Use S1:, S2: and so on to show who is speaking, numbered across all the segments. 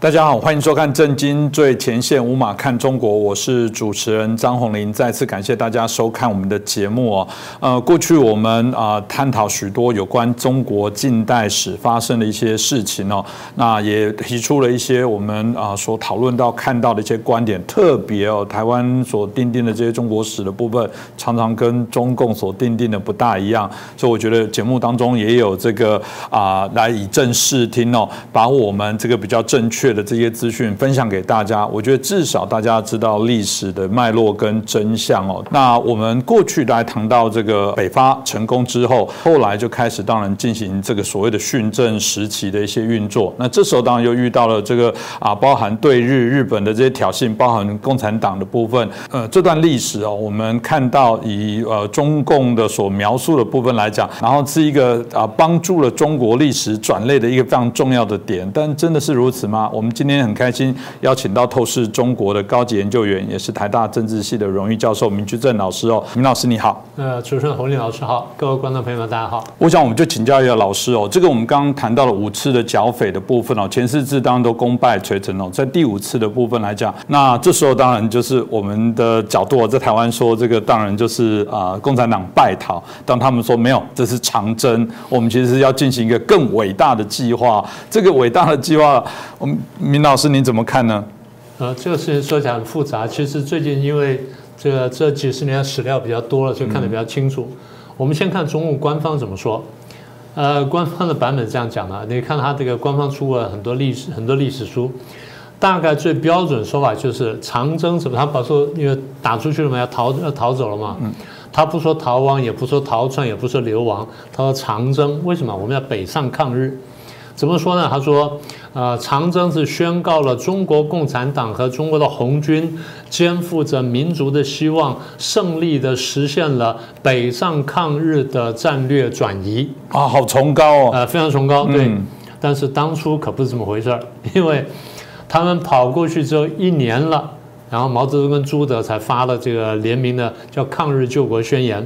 S1: 大家好，欢迎收看《震惊最前线》，无马看中国，我是主持人张宏林。再次感谢大家收看我们的节目哦。呃，过去我们啊探讨许多有关中国近代史发生的一些事情哦，那也提出了一些我们啊所讨论到看到的一些观点，特别哦台湾所定定的这些中国史的部分，常常跟中共所定定的不大一样，所以我觉得节目当中也有这个啊来以正视听哦，把我们这个比较正确。的这些资讯分享给大家，我觉得至少大家知道历史的脉络跟真相哦。那我们过去来谈到这个北伐成功之后，后来就开始当然进行这个所谓的训政时期的一些运作。那这时候当然又遇到了这个啊，包含对日日本的这些挑衅，包含共产党的部分。呃，这段历史哦，我们看到以呃中共的所描述的部分来讲，然后是一个啊帮助了中国历史转类的一个非常重要的点。但真的是如此吗？我们今天很开心邀请到透视中国的高级研究员，也是台大政治系的荣誉教授明居正老师哦。明老师你好，
S2: 呃，主持人洪林老师好，各位观众朋友们大家好。
S1: 我想我们就请教一下老师哦，这个我们刚刚谈到了五次的剿匪的部分哦，前四次当然都功败垂成哦，在第五次的部分来讲，那这时候当然就是我们的角度在台湾说这个当然就是啊共产党败逃，当他们说没有，这是长征，我们其实是要进行一个更伟大的计划，这个伟大的计划，我们明老师您怎么看呢？
S2: 呃，这个事情说起来很复杂。其实最近因为这个这几十年史料比较多了，就看得比较清楚。我们先看中共官方怎么说。呃，官方的版本这样讲的，你看他这个官方出过很多历史很多历史书，大概最标准说法就是长征什么？他把说因为打出去了嘛，要逃要逃走了嘛。嗯。他不说逃亡，也不说逃窜，也不说流亡，他说长征。为什么？我们要北上抗日。怎么说呢？他说，呃，长征是宣告了中国共产党和中国的红军肩负着民族的希望，胜利的实现了北上抗日的战略转移
S1: 啊，好崇高哦，
S2: 呃，非常崇高，对。但是当初可不是这么回事儿，因为他们跑过去之后一年了，然后毛泽东跟朱德才发了这个联名的叫《抗日救国宣言》，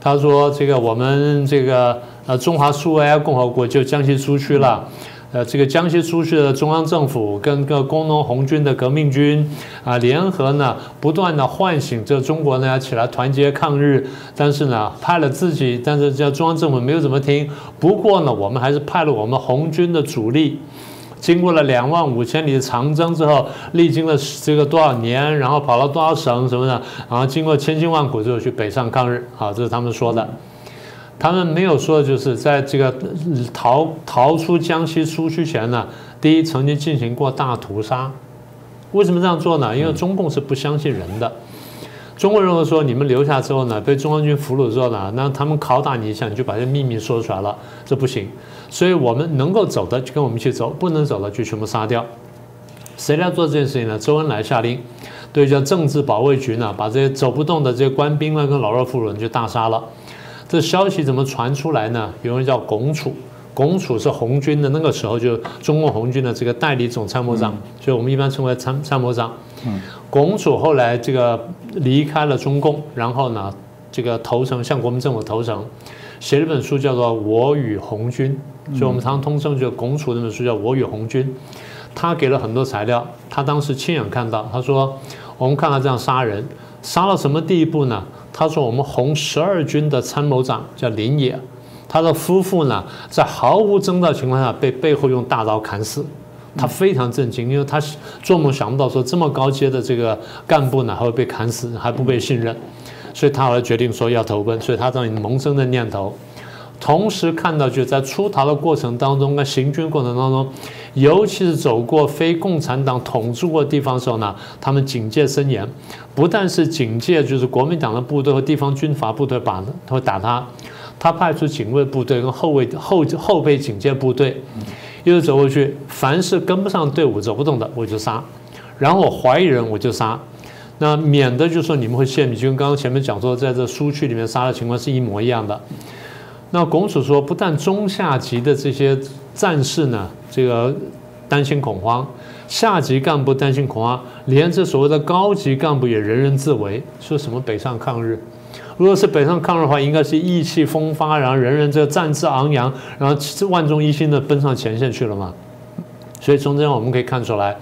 S2: 他说这个我们这个。呃，中华苏维埃共和国就江西苏区了，呃，这个江西苏区的中央政府跟个工农红军的革命军啊联合呢，不断的唤醒这中国呢起来团结抗日，但是呢派了自己，但是叫中央政府没有怎么听。不过呢，我们还是派了我们红军的主力，经过了两万五千里的长征之后，历经了这个多少年，然后跑了多少省什么的，然后经过千辛万苦之后去北上抗日，啊，这是他们说的。他们没有说，就是在这个逃逃出江西苏区前呢，第一曾经进行过大屠杀。为什么这样做呢？因为中共是不相信人的。中国认为说，你们留下之后呢，被中央军俘虏之后呢，那他们拷打你一下，你就把这秘密说出来了，这不行。所以我们能够走的就跟我们一起走，不能走的就全部杀掉。谁来做这件事情呢？周恩来下令，对叫政治保卫局呢，把这些走不动的这些官兵呢跟老弱妇孺就大杀了。这消息怎么传出来呢？有人叫龚楚，龚楚是红军的那个时候就中共红军的这个代理总参谋长，所以我们一般称为参参谋长。嗯，龚楚后来这个离开了中共，然后呢，这个投诚向国民政府投诚，写了本书叫做《我与红军》，所以我们常通称就龚楚那本书叫《我与红军》。他给了很多材料，他当时亲眼看到，他说我们看到这样杀人，杀到什么地步呢？他说：“我们红十二军的参谋长叫林野，他的夫妇呢，在毫无征兆情况下被背后用大刀砍死，他非常震惊，因为他做梦想不到说这么高阶的这个干部呢还会被砍死，还不被信任，所以他后来决定说要投奔，所以他这样萌生的念头。”同时看到，就在出逃的过程当中，跟行军过程当中，尤其是走过非共产党统治过的地方的时候呢，他们警戒森严，不但是警戒，就是国民党的部队和地方军阀部队把他会打他，他派出警卫部队跟后卫后后备警戒部队，一直走过去，凡是跟不上队伍走不动的，我就杀，然后我怀疑人我就杀，那免得就说你们会泄密，就跟刚刚前面讲说，在这苏区里面杀的情况是一模一样的。那拱手说，不但中下级的这些战士呢，这个担心恐慌，下级干部担心恐慌，连这所谓的高级干部也人人自危，说什么北上抗日？如果是北上抗日的话，应该是意气风发，然后人人这个战志昂扬，然后万众一心的奔上前线去了嘛？所以从这样我们可以看出来。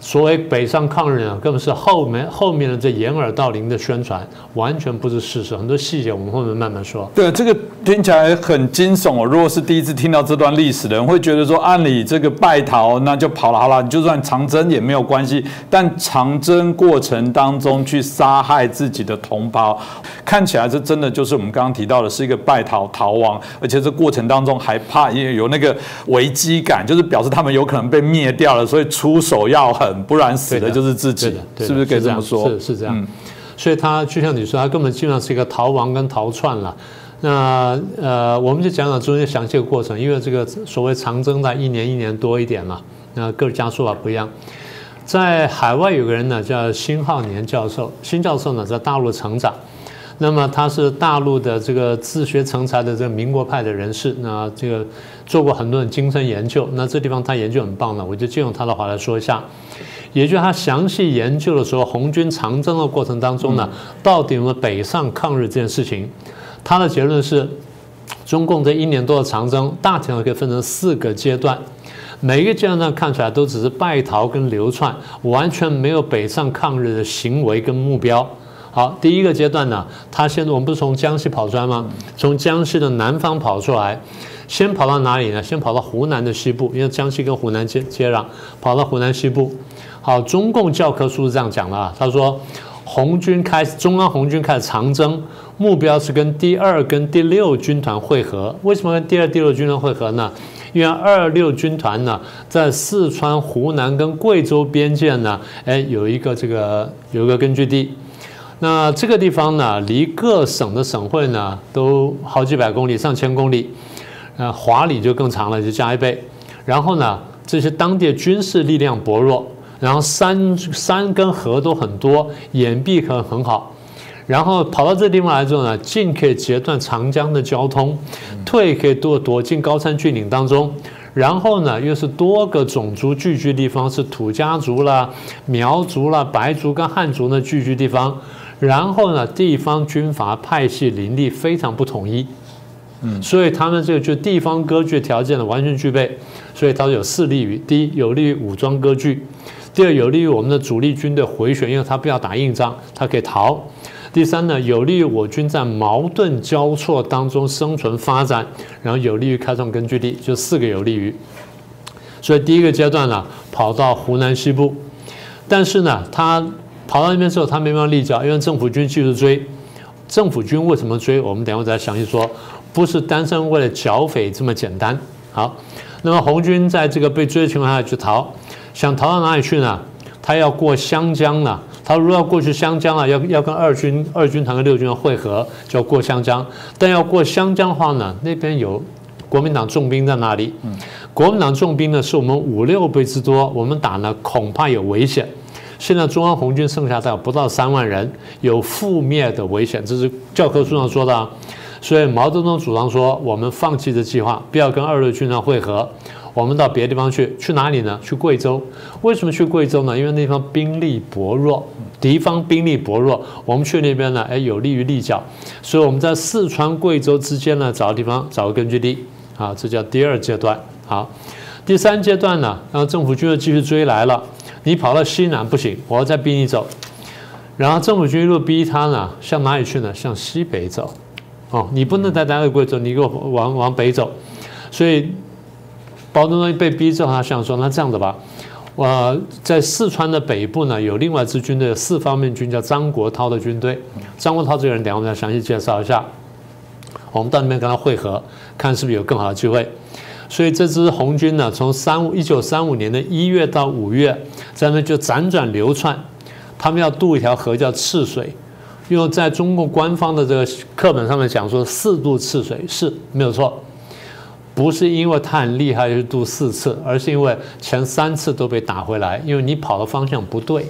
S2: 所谓北上抗日啊，根本是后面后面的这掩耳盗铃的宣传，完全不是事实。很多细节我们后面慢慢说。
S1: 对，这个听起来很惊悚哦。如果是第一次听到这段历史的人，会觉得说，按理这个败逃那就跑了，好了，你就算长征也没有关系。但长征过程当中去杀害自己的同胞，看起来这真的就是我们刚刚提到的，是一个败逃逃亡，而且这过程当中还怕因为有那个危机感，就是表示他们有可能被灭掉了，所以出手要狠。不然死的就是自己，是不是可以这么说？
S2: 是是这样，所以他就像你说，他根本基本上是一个逃亡跟逃窜了。那呃，我们就讲讲中间详细的过程，因为这个所谓长征呢一年一年多一点嘛，那各家说法不一样。在海外有个人呢叫辛浩年教授，辛教授呢在大陆成长。那么他是大陆的这个自学成才的这个民国派的人士，那这个做过很多的精神研究。那这地方他研究很棒呢，我就借用他的话来说一下。也就是他详细研究的时候，红军长征的过程当中呢，到底有没有北上抗日这件事情？他的结论是，中共这一年多的长征，大体上可以分成四个阶段，每一个阶段看出来都只是败逃跟流窜，完全没有北上抗日的行为跟目标。好，第一个阶段呢，他现在我们不是从江西跑出来吗？从江西的南方跑出来，先跑到哪里呢？先跑到湖南的西部，因为江西跟湖南接接壤，跑到湖南西部。好，中共教科书是这样讲的啊，他说，红军开始，中央红军开始长征，目标是跟第二跟第六军团会合。为什么跟第二、第六军团会合呢？因为二六军团呢，在四川、湖南跟贵州边界呢，哎，有一个这个有一个根据地。那这个地方呢，离各省的省会呢都好几百公里、上千公里，呃，华里就更长了，就加一倍。然后呢，这些当地军事力量薄弱，然后山山跟河都很多，掩蔽可很好。然后跑到这地方来之后呢，进可以截断长江的交通，退可以躲躲进高山峻岭当中。然后呢，又是多个种族聚居地方，是土家族啦、苗族啦、白族跟汉族的聚居地方。然后呢，地方军阀派系林立，非常不统一，嗯，所以他们这个就地方割据条件呢完全具备，所以它有四利于：第一，有利于武装割据；第二，有利于我们的主力军队回旋，因为他不要打硬仗，他可以逃；第三呢，有利于我军在矛盾交错当中生存发展，然后有利于开创根据地，就四个有利于。所以第一个阶段呢，跑到湖南西部，但是呢，他。跑到那边之后，他没办法立脚，因为政府军继续追。政府军为什么追？我们等会再详细说。不是单身为了剿匪这么简单。好，那么红军在这个被追的情况下去逃，想逃到哪里去呢？他要过湘江呢。他如果要过去湘江啊，要要跟二军二军团跟六军要会合，就要过湘江。但要过湘江的话呢，那边有国民党重兵在那里。国民党重兵呢，是我们五六倍之多，我们打呢恐怕有危险。现在中央红军剩下概不到三万人，有覆灭的危险，这是教科书上说的。所以毛泽东主张说，我们放弃这计划，不要跟二六军团会合，我们到别的地方去。去哪里呢？去贵州。为什么去贵州呢？因为那地方兵力薄弱，敌方兵力薄弱，我们去那边呢，哎，有利于立脚。所以我们在四川、贵州之间呢，找个地方，找个根据地。啊，这叫第二阶段。好，第三阶段呢，然后政府军又继续追来了。你跑到西南不行，我要再逼你走。然后政府军一路逼他呢，向哪里去呢？向西北走。哦，你不能再待在贵州，你给我往往北走。所以，毛泽东被逼之后，他想说：那这样子吧，我在四川的北部呢，有另外一支军队，四方面军叫张国焘的军队。张国焘这个人，等下我们再详细介绍一下。我们到那边跟他会合，看是不是有更好的机会。所以这支红军呢，从三五一九三五年的一月到五月，在那就辗转流窜。他们要渡一条河叫赤水，因为在中国官方的这个课本上面讲说四渡赤水是没有错，不是因为他很厉害就渡四次，而是因为前三次都被打回来，因为你跑的方向不对。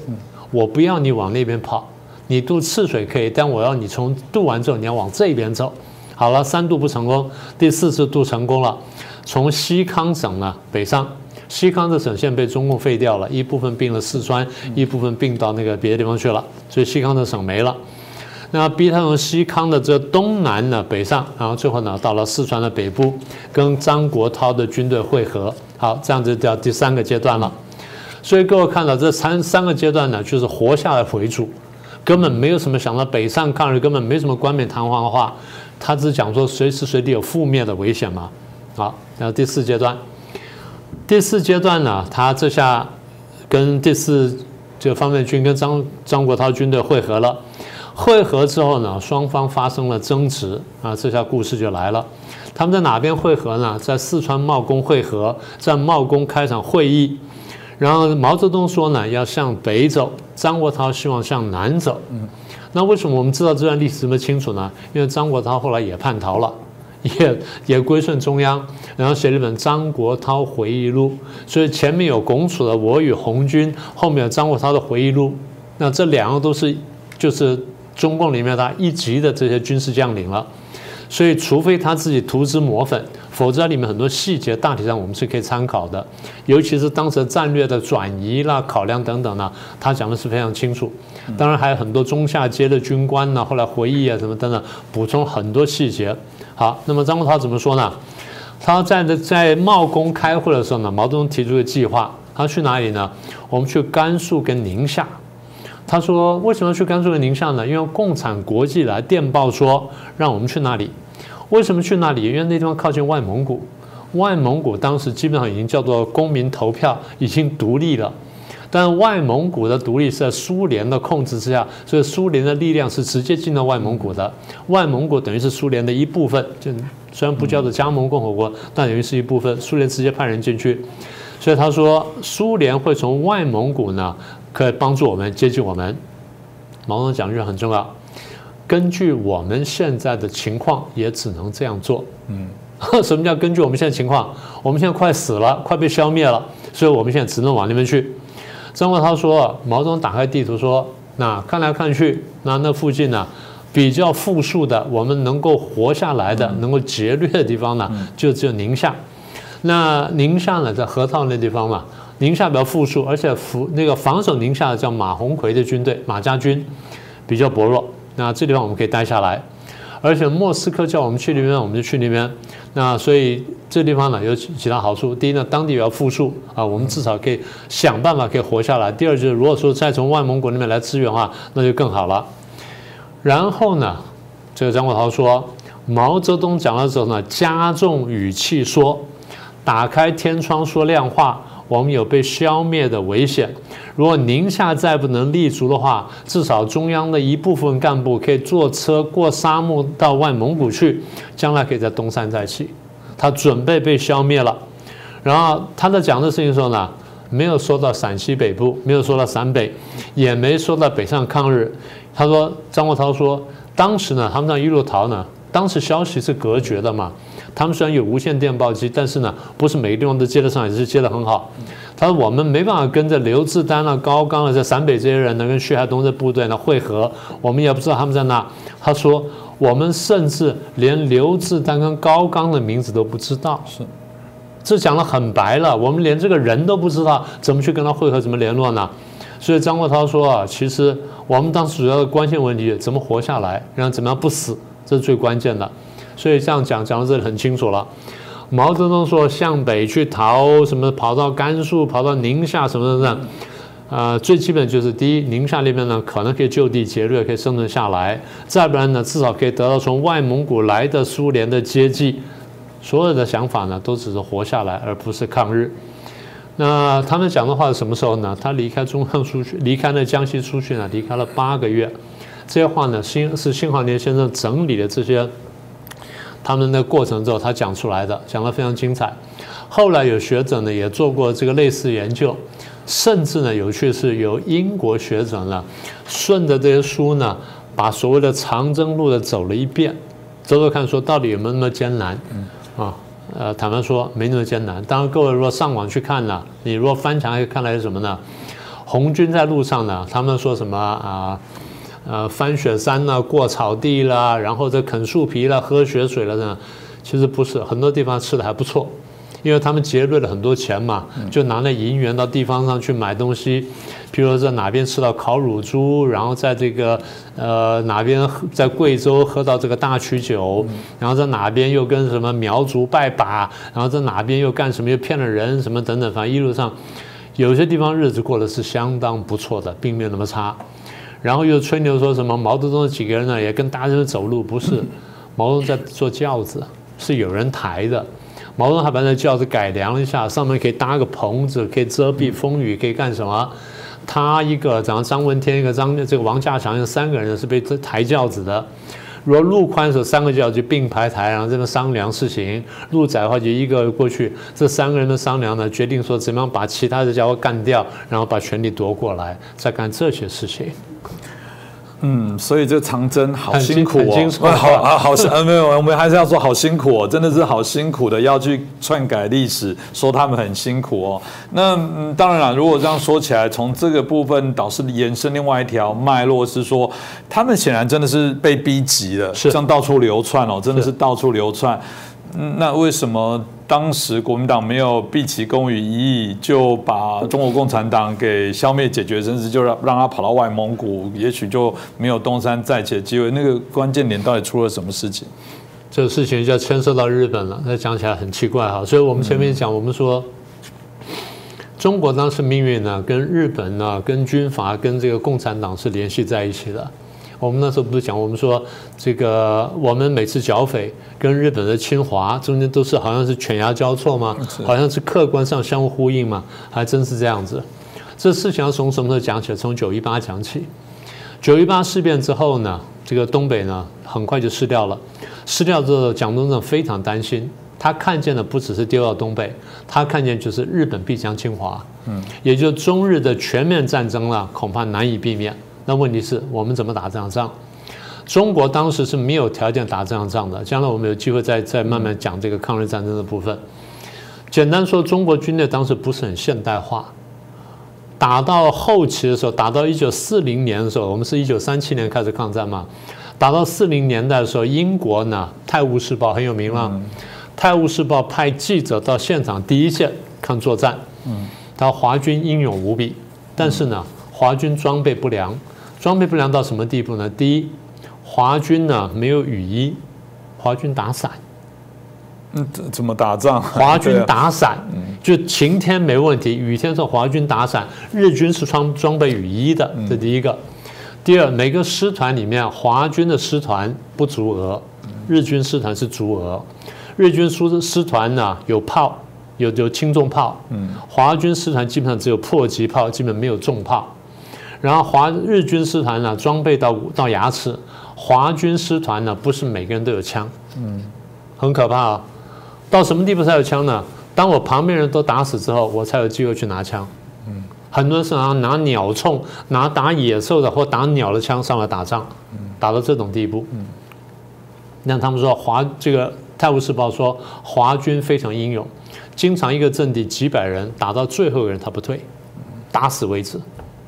S2: 我不要你往那边跑，你渡赤水可以，但我要你从渡完之后你要往这边走。好了，三渡不成功，第四次渡成功了。从西康省呢北上，西康的省县被中共废掉了，一部分并了四川，一部分并到那个别的地方去了，所以西康的省没了。那逼他从西康的这东南呢北上，然后最后呢到了四川的北部，跟张国焘的军队会合。好，这样子叫第三个阶段了。所以各位看到这三三个阶段呢，就是活下来为主，根本没有什么想到北上抗日，根本没什么冠冕堂皇的话，他只讲说随时随地有覆灭的危险嘛。好，然后第四阶段，第四阶段呢，他这下跟第四这方面军跟张张国焘军队会合了，会合之后呢，双方发生了争执啊，这下故事就来了。他们在哪边会合呢？在四川茂功会合，在茂功开场会议。然后毛泽东说呢，要向北走，张国焘希望向南走。嗯，那为什么我们知道这段历史这么清楚呢？因为张国焘后来也叛逃了，也也归顺中央，然后写了一本《张国焘回忆录》。所以前面有拱楚的《我与红军》，后面有张国焘的回忆录。那这两个都是就是中共里面的一级的这些军事将领了。所以，除非他自己涂脂抹粉，否则里面很多细节大体上我们是可以参考的。尤其是当时战略的转移啦、考量等等呢，他讲的是非常清楚。当然还有很多中下阶的军官呢，后来回忆啊什么等等，补充很多细节。好，那么张国焘怎么说呢？他在在茂功开会的时候呢，毛泽东提出个计划，他去哪里呢？我们去甘肃跟宁夏。他说为什么去甘肃跟宁夏呢？因为共产国际来电报说让我们去那里。为什么去那里？因为那地方靠近外蒙古，外蒙古当时基本上已经叫做公民投票，已经独立了。但外蒙古的独立是在苏联的控制之下，所以苏联的力量是直接进到外蒙古的。外蒙古等于是苏联的一部分，就虽然不叫做加盟共和国，但等于是一部分。苏联直接派人进去，所以他说苏联会从外蒙古呢，可以帮助我们接近我们。毛泽东讲句很重要。根据我们现在的情况，也只能这样做。嗯，什么叫根据我们现在情况？我们现在快死了，快被消灭了，所以我们现在只能往那边去。张国焘说：“毛泽东打开地图说，那看来看去，那那附近呢，比较富庶的，我们能够活下来的，能够劫掠的地方呢，就只有宁夏。那宁夏呢，在河套那地方嘛，宁夏比较富庶，而且防那个防守宁夏的叫马鸿逵的军队，马家军比较薄弱。”那这地方我们可以待下来，而且莫斯科叫我们去那边，我们就去那边。那所以这地方呢有几大好处：第一呢，当地也要富庶啊，我们至少可以想办法可以活下来；第二就是，如果说再从外蒙古那边来支援的话，那就更好了。然后呢，这个张国焘说，毛泽东讲的时候呢，加重语气说，打开天窗说亮话。我们有被消灭的危险。如果宁夏再不能立足的话，至少中央的一部分干部可以坐车过沙漠到外蒙古去，将来可以在东山再起。他准备被消灭了。然后他在讲的事情的时候呢，没有说到陕西北部，没有说到陕北，也没说到北上抗日。他说张国焘说，当时呢，他们让一路逃呢，当时消息是隔绝的嘛。他们虽然有无线电报机，但是呢，不是每个地方都接得上，也是接得很好。他说：“我们没办法跟着刘志丹啊、高岗啊、在陕北这些人呢，跟徐海东的部队呢会合，我们也不知道他们在哪。”他说：“我们甚至连刘志丹跟高岗的名字都不知道。”是，这讲得很白了，我们连这个人都不知道，怎么去跟他会合，怎么联络呢？所以张国焘说啊，其实我们当时主要的关键问题，怎么活下来，然后怎么样不死，这是最关键的。所以这样讲讲到这里很清楚了。毛泽东说向北去逃，什么跑到甘肃，跑到宁夏什么的，呃，最基本就是第一，宁夏那边呢可能可以就地劫掠，可以生存下来；再不然呢，至少可以得到从外蒙古来的苏联的接济。所有的想法呢，都只是活下来，而不是抗日。那他们讲的话是什么时候呢？他离开中央出去，离开了江西出去呢，离开了八个月。这些话呢，新是辛华年先生整理的这些。他们的过程之后，他讲出来的，讲得非常精彩。后来有学者呢也做过这个类似研究，甚至呢有趣是有英国学者呢顺着这些书呢，把所谓的长征路的走了一遍，走走看说到底有没有那么艰难？啊，呃，坦白说没那么艰难。当然各位如果上网去看呢，你如果翻墙可以看来是什么呢？红军在路上呢，他们说什么啊？呃，翻雪山啦，过草地啦，然后再啃树皮啦，喝雪水了呢，其实不是，很多地方吃的还不错，因为他们节约了很多钱嘛，就拿那银元到地方上去买东西，比如说在哪边吃到烤乳猪，然后在这个呃哪边在贵州喝到这个大曲酒，然后在哪边又跟什么苗族拜把，然后在哪边又干什么又骗了人什么等等，反正一路上有些地方日子过得是相当不错的，并没有那么差。然后又吹牛说什么毛泽东的几个人呢也跟大人走路，不是毛泽东在坐轿子，是有人抬的。毛泽东还把那轿子改良一下，上面可以搭个棚子，可以遮蔽风雨，可以干什么？他一个，然后张闻天一个，张这个王稼祥有三个人是被抬轿子的。如果路宽的时候，三个轿就并排抬，然后这边商量事情；路窄的话，就一个过去。这三个人的商量呢，决定说怎么样把其他的家伙干掉，然后把权力夺过来，再干这些事情。
S1: 嗯，所以这长征好辛苦
S2: 哦，
S1: 好啊，好呃没有，我们还是要说好辛苦哦，真的是好辛苦的，要去篡改历史，说他们很辛苦哦。那当然了，如果这样说起来，从这个部分导致延伸另外一条脉络是说，他们显然真的是被逼急了，这样到处流窜哦，真的是到处流窜。那为什么当时国民党没有毕其功于一役，就把中国共产党给消灭解决，甚至就让让他跑到外蒙古，也许就没有东山再起的机会？那个关键点到底出了什么事情？
S2: 这个事情就牵涉到日本了，那讲起来很奇怪哈。所以我们前面讲，我们说中国当时命运呢，跟日本呢，跟军阀，跟这个共产党是联系在一起的。我们那时候不是讲，我们说这个我们每次剿匪跟日本的侵华中间都是好像是犬牙交错吗？好像是客观上相互呼应吗？还真是这样子。这事情要从什么时候讲起？从九一八讲起。九一八事变之后呢，这个东北呢很快就失掉了。失掉之后，蒋中正非常担心，他看见的不只是丢到东北，他看见就是日本必将侵华，嗯，也就中日的全面战争了，恐怕难以避免。那问题是我们怎么打这场仗？中国当时是没有条件打这场仗的。将来我们有机会再再慢慢讲这个抗日战争的部分。简单说，中国军队当时不是很现代化。打到后期的时候，打到一九四零年的时候，我们是一九三七年开始抗战嘛。打到四零年代的时候，英国呢，《泰晤士报》很有名了，《泰晤士报》派记者到现场第一线看作战。嗯，他华军英勇无比，但是呢，华军装备不良。装备不良到什么地步呢？第一，华军呢没有雨衣，华军打伞。
S1: 嗯，怎怎么打仗？
S2: 华军打伞，就晴天没问题，雨天是华军打伞。日军是穿装备雨衣的，这第一个。第二，每个师团里面，华军的师团不足额，日军师团是足额。日军师师团呢有炮，有有轻重炮。嗯，华军师团基本上只有迫击炮，基本没有重炮。然后华日军师团呢，装备到到牙齿；华军师团呢，不是每个人都有枪，嗯，很可怕啊。到什么地步才有枪呢？当我旁边人都打死之后，我才有机会去拿枪。嗯，很多人是拿拿鸟铳、拿打野兽的或打鸟的枪上来打仗，打到这种地步。嗯，那他们说华这个《泰晤士报》说华军非常英勇，经常一个阵地几百人打到最后一个人他不退，打死为止。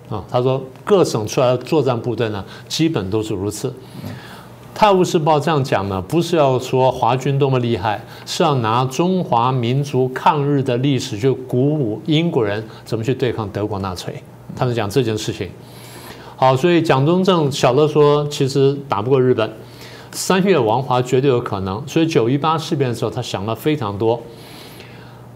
S2: 啊，他说各省出来的作战部队呢，基本都是如此。《泰晤士报》这样讲呢，不是要说华军多么厉害，是要拿中华民族抗日的历史去鼓舞英国人怎么去对抗德国纳粹。他们讲这件事情。好，所以蒋中正晓得说，其实打不过日本，三月亡华绝对有可能。所以九一八事变的时候，他想了非常多。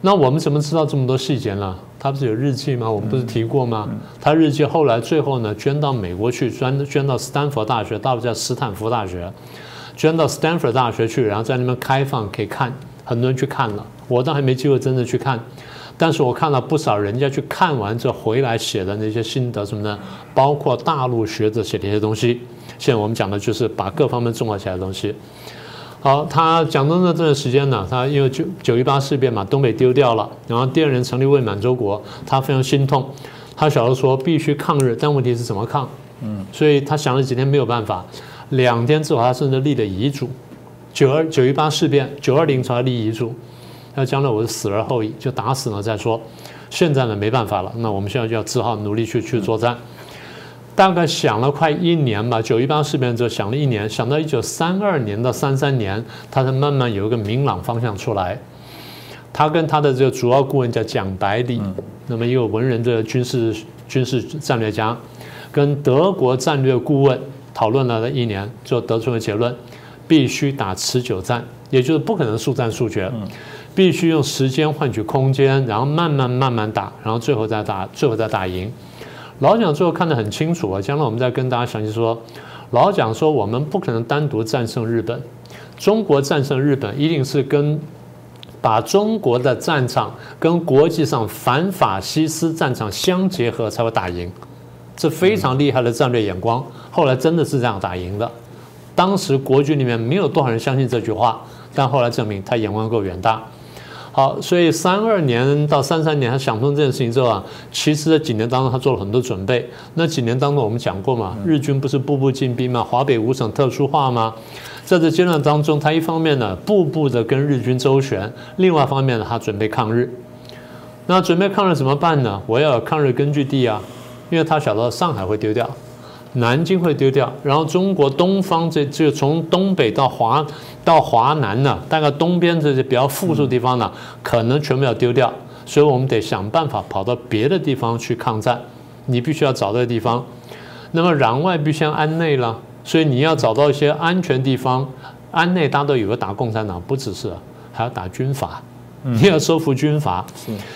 S2: 那我们怎么知道这么多细节呢？他不是有日记吗？我们不是提过吗？他日记后来最后呢，捐到美国去，捐捐到斯坦福大学，大陆叫斯坦福大学，捐到斯坦福大学去，然后在那边开放可以看，很多人去看了。我倒还没机会真的去看，但是我看了不少人家去看完之后回来写的那些心得什么呢，包括大陆学者写的一些东西。现在我们讲的就是把各方面综合起来的东西。好，他蒋中正这段时间呢，他因为九九一八事变嘛，东北丢掉了，然后第二年成立伪满洲国，他非常心痛，他小时候说必须抗日，但问题是怎么抗？嗯，所以他想了几天没有办法，两天之后他甚至立了遗嘱，九二九一八事变，九二零才立遗嘱，那将来我是死而后已，就打死了再说，现在呢没办法了，那我们现在就要只好努力去去作战。大概想了快一年吧，九一八事变之后想了一年，想到一九三二年到三三年，他才慢慢有一个明朗方向出来。他跟他的这个主要顾问叫蒋百里，那么一个文人的军事军事战略家，跟德国战略顾问讨论了一年，就得出了结论：必须打持久战，也就是不可能速战速决，必须用时间换取空间，然后慢慢慢慢打，然后最后再打，最后再打赢。老蒋最后看得很清楚啊，将来我们再跟大家详细说。老蒋说，我们不可能单独战胜日本，中国战胜日本一定是跟把中国的战场跟国际上反法西斯战场相结合才会打赢，这非常厉害的战略眼光。后来真的是这样打赢的。当时国军里面没有多少人相信这句话，但后来证明他眼光够远大。好，所以三二年到三三年，他想通这件事情之后啊，其实这几年当中他做了很多准备。那几年当中我们讲过嘛，日军不是步步进逼嘛？华北五省特殊化吗？在这阶段当中，他一方面呢步步的跟日军周旋，另外一方面呢他准备抗日。那准备抗日怎么办呢？我要有抗日根据地啊，因为他晓得上海会丢掉。南京会丢掉，然后中国东方这就从东北到华到华南呢，大概东边这些比较富庶地方呢，可能全部要丢掉，所以我们得想办法跑到别的地方去抗战。你必须要找这个地方，那么攘外必先安内了，所以你要找到一些安全地方。安内大家都以为打共产党，不只是，还要打军阀。你要收复军阀，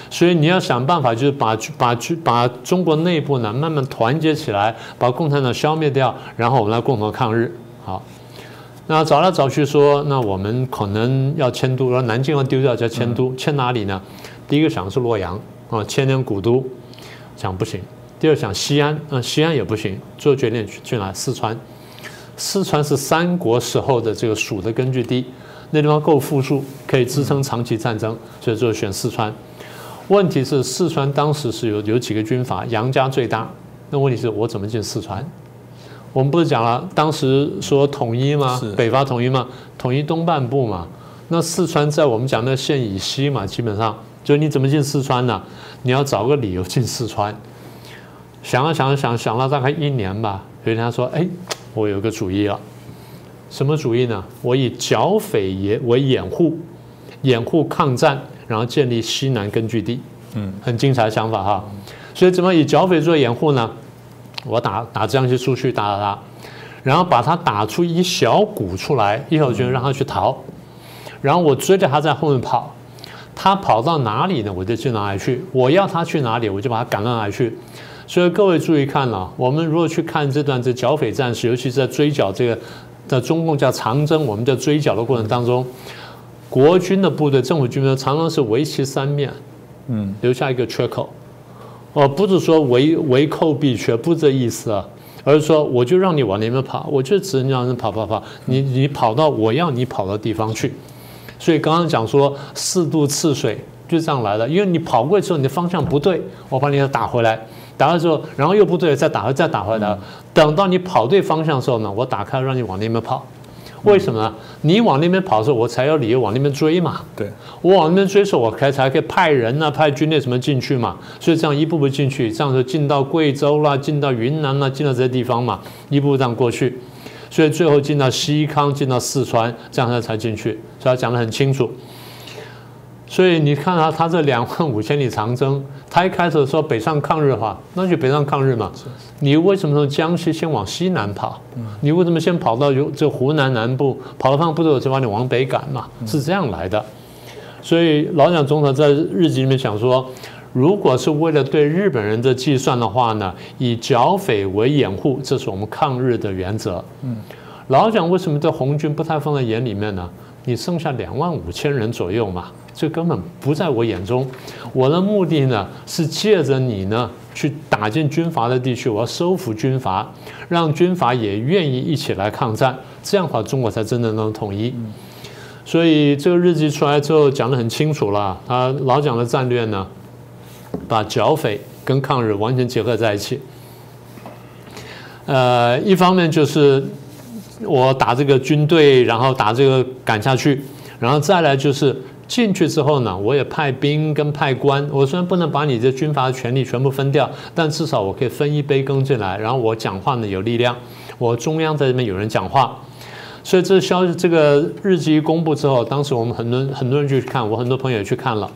S2: 所以你要想办法，就是把把把中国内部呢慢慢团结起来，把共产党消灭掉，然后我们来共同抗日。好，那找来找去说，那我们可能要迁都，说南京要丢掉，叫迁都，迁哪里呢？第一个想是洛阳啊，千年古都，讲不行。第二想西安，嗯，西安也不行，做决定去去哪？四川，四川是三国时候的这个蜀的根据地。那地方够富庶，可以支撑长期战争，所以就选四川。问题是四川当时是有有几个军阀，杨家最大。那问题是我怎么进四川？我们不是讲了，当时说统一吗？北伐统一吗？统一东半部嘛。那四川在我们讲的县以西嘛，基本上就你怎么进四川呢？你要找个理由进四川。想了想想想了大概一年吧，有一天他说：“哎，我有个主意了。”什么主义呢？我以剿匪也为掩护，掩护抗战，然后建立西南根据地。嗯，很精彩的想法哈。所以怎么以剿匪做掩护呢？我打打这样些出去打打他，然后把他打出一小股出来，一小军让他去逃，然后我追着他在后面跑，他跑到哪里呢？我就去哪里去。我要他去哪里，我就把他赶到哪里去。所以各位注意看了，我们如果去看这段这剿匪战士，尤其是在追剿这个。在中共叫长征，我们在追剿的过程当中，国军的部队、政府军队常常是围其三面，嗯，留下一个缺口。哦，不是说围围寇必缺，不这意思啊，而是说我就让你往那边跑，我就只能让人跑跑跑，你你跑到我要你跑的地方去。所以刚刚讲说四渡赤水就这样来的，因为你跑过去之后，你的方向不对，我把你打回来。打了之后，然后又不对，再打回，再打回来。等到你跑对方向的时候呢，我打开让你往那边跑。为什么呢？你往那边跑的时候，我才有理由往那边追嘛。
S1: 对，
S2: 我往那边追的时候，我才才可以派人呢，派军队什么进去嘛。所以这样一步步进去，这样就进到贵州啦，进到云南啦，进到这些地方嘛，一步步这样过去。所以最后进到西康，进到四川，这样他才进去。所以他讲得很清楚。所以你看他，他这两万五千里长征，他一开始说北上抗日的话，那就北上抗日嘛。你为什么从江西先往西南跑？你为什么先跑到有这湖南南部，跑到方不都有，就把你往北赶嘛？是这样来的。所以老蒋总统在日记里面讲说，如果是为了对日本人的计算的话呢，以剿匪为掩护，这是我们抗日的原则。嗯，老蒋为什么对红军不太放在眼里面呢？你剩下两万五千人左右嘛。这根本不在我眼中，我的目的呢是借着你呢去打进军阀的地区，我要收服军阀，让军阀也愿意一起来抗战，这样的话中国才真正能统一。所以这个日记出来之后讲得很清楚了，他老蒋的战略呢，把剿匪跟抗日完全结合在一起。呃，一方面就是我打这个军队，然后打这个赶下去，然后再来就是。进去之后呢，我也派兵跟派官。我虽然不能把你这军阀的权力全部分掉，但至少我可以分一杯羹进来。然后我讲话呢有力量，我中央在这边有人讲话。所以这消息这个日记一公布之后，当时我们很多很多人就去看，我很多朋友也去看了，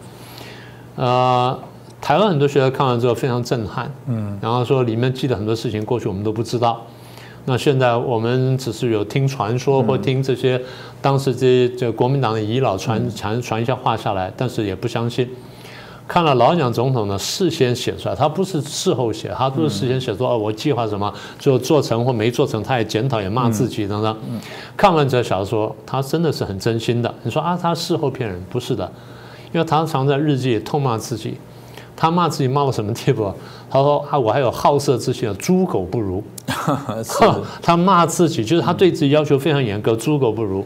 S2: 呃，台湾很多学者看完之后非常震撼，嗯，然后说里面记得很多事情，过去我们都不知道。那现在我们只是有听传说或听这些当时这些这国民党的遗老传传传一下话下来，但是也不相信。看了老蒋总统呢事先写出来，他不是事后写，他都是事先写说哦，我计划什么，就做成或没做成，他也检讨也骂自己等等。看完这小说，他真的是很真心的。你说啊，他事后骗人？不是的，因为他常在日记里痛骂自己。他骂自己骂到什么地步？他说啊，我还有好色之心，猪狗不如。他骂自己，就是他对自己要求非常严格，猪狗不如。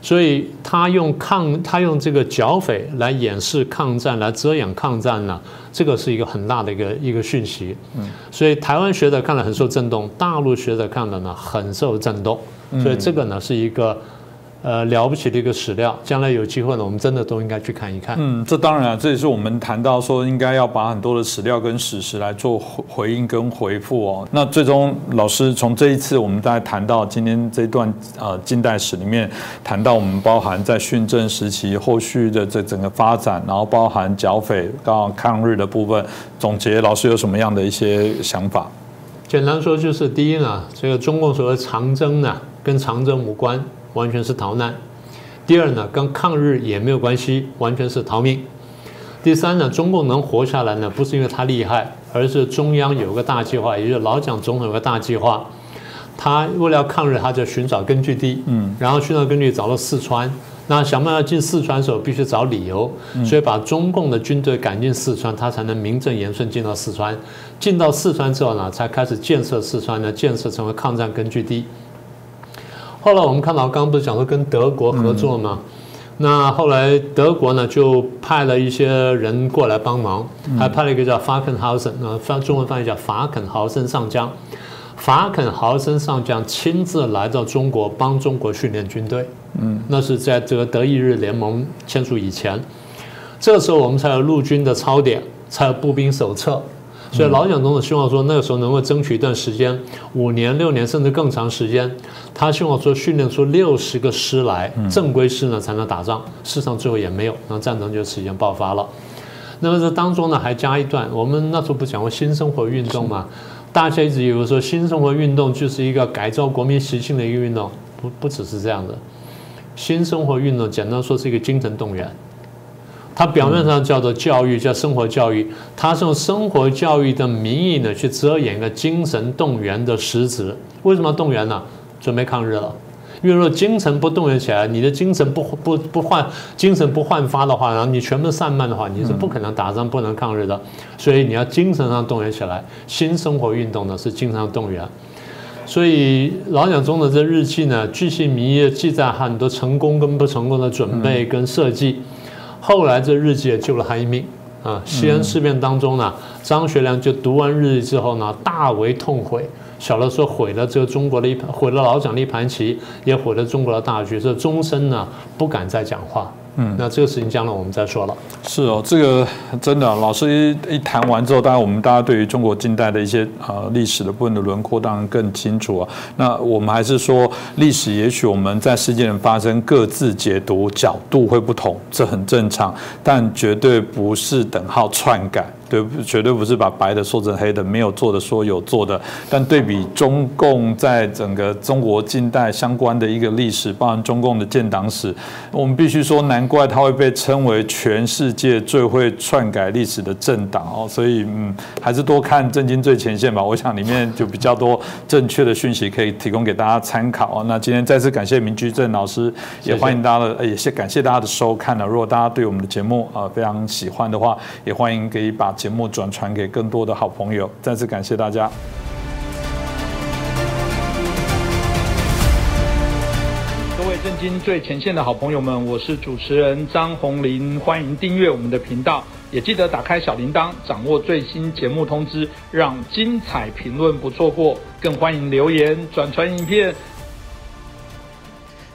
S2: 所以他用抗，他用这个剿匪来掩饰抗战，来遮掩抗战呢，这个是一个很大的一个一个讯息。嗯，所以台湾学者看了很受震动，大陆学者看了呢很受震动。所以这个呢是一个。呃，了不起的一个史料，将来有机会呢，我们真的都应该去看一看。
S1: 嗯，这当然啊，这也是我们谈到说，应该要把很多的史料跟史实来做回应跟回复哦。那最终，老师从这一次我们在谈到今天这段呃近代史里面，谈到我们包含在训政时期后续的这整个发展，然后包含剿匪到抗日的部分，总结，老师有什么样的一些想法？
S2: 简单说就是，第一呢，这个中共所谓长征呢，跟长征无关。完全是逃难。第二呢，跟抗日也没有关系，完全是逃命。第三呢，中共能活下来呢，不是因为他厉害，而是中央有个大计划，也就是老蒋总统有个大计划。他为了要抗日，他就寻找根据地，嗯，然后寻找根据地找到四川。那想办法进四川的时候，必须找理由，所以把中共的军队赶进四川，他才能名正言顺进到四川。进到四川之后呢，才开始建设四川呢，建设成为抗战根据地。后来我们看到，刚刚不是讲说跟德国合作吗？那后来德国呢就派了一些人过来帮忙，还派了一个叫法肯豪森，啊，翻中文翻译叫法肯豪森上将。法肯豪森上将亲自来到中国帮中国训练军队。嗯，那是在这个德意日联盟签署以前，这个时候我们才有陆军的操点，才有步兵手册。所以老蒋总统希望说，那个时候能够争取一段时间，五年、六年甚至更长时间。他希望说训练出六十个师来，正规师呢才能打仗。事实上最后也没有，然后战争就此间爆发了。那么这当中呢还加一段，我们那时候不讲过新生活运动嘛？大家一直以为说新生活运动就是一个改造国民习性的一个运动，不不只是这样的。新生活运动简单说是一个精神动员。它表面上叫做教育，叫生活教育，它是用生活教育的名义呢，去遮掩一个精神动员的实质。为什么动员呢？准备抗日了。因为说精神不动员起来，你的精神不不不焕，精神不焕发的话，然后你全部散漫的话，你是不可能打仗、不能抗日的。所以你要精神上动员起来。新生活运动呢是精神上动员。所以老蒋中的这日记呢，巨细靡遗记载很多成功跟不成功的准备跟设计。后来这日记也救了他一命啊！西安事变当中呢，张学良就读完日记之后呢，大为痛悔，小的时候毁了这个中国的一盘，毁了老蒋的一盘棋，也毁了中国的大局，这终身呢不敢再讲话。嗯，那这个事情将来我们再说了。
S1: 是哦，这个真的，老师一一谈完之后，当然我们大家对于中国近代的一些呃历史的部分的轮廓当然更清楚啊。那我们还是说，历史也许我们在事件发生各自解读角度会不同，这很正常，但绝对不是等号篡改。对，绝对不是把白的说成黑的，没有做的说有做的。但对比中共在整个中国近代相关的一个历史，包含中共的建党史，我们必须说，难怪它会被称为全世界最会篡改历史的政党哦。所以，嗯，还是多看《震惊最前线》吧。我想里面就比较多正确的讯息可以提供给大家参考哦。那今天再次感谢明居正老师，也欢迎大家的，也谢感谢大家的收看了。如果大家对我们的节目啊非常喜欢的话，也欢迎可以把。节目转传给更多的好朋友，再次感谢大家。各位震惊最前线的好朋友们，我是主持人张宏林，欢迎订阅我们的频道，也记得打开小铃铛，掌握最新节目通知，让精彩评论不错过。更欢迎留言转传影片。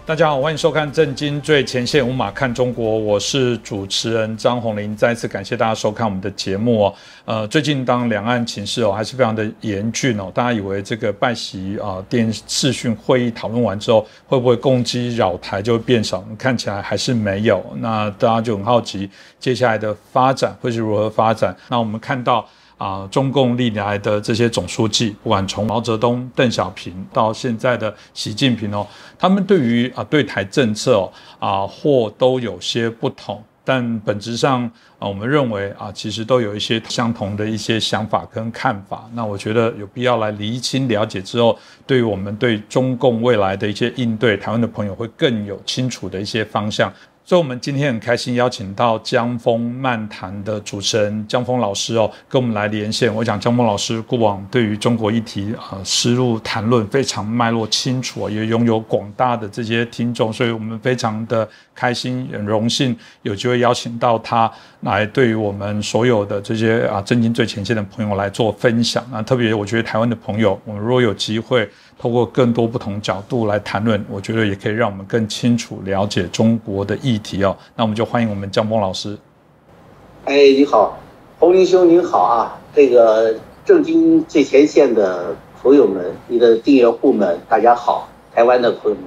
S1: 大家好，欢迎收看《震惊最前线》，无马看中国，我是主持人张宏林。再次感谢大家收看我们的节目哦。呃，最近当两岸情势哦还是非常的严峻哦，大家以为这个拜席啊电视讯会议讨论完之后，会不会攻击扰台就会变少？看起来还是没有。那大家就很好奇，接下来的发展会是如何发展？那我们看到。啊，中共历来的这些总书记，不管从毛泽东、邓小平到现在的习近平哦，他们对于啊对台政策啊或都有些不同，但本质上啊，我们认为啊，其实都有一些相同的一些想法跟看法。那我觉得有必要来厘清了解之后，对于我们对中共未来的一些应对，台湾的朋友会更有清楚的一些方向。所以，我们今天很开心邀请到江峰漫谈的主持人江峰老师哦，跟我们来连线。我想江峰老师过往对于中国议题啊，思路谈论非常脉络清楚，也拥有广大的这些听众，所以我们非常的开心，很荣幸有机会邀请到他来，对于我们所有的这些啊，震惊最前线的朋友来做分享。那特别，我觉得台湾的朋友，我们如果有机会。透过更多不同角度来谈论，我觉得也可以让我们更清楚了解中国的议题哦。那我们就欢迎我们江峰老师。
S3: 哎，你好，洪林兄您好啊！这个正经最前线的朋友们，你的订阅户们，大家好！台湾的朋友们，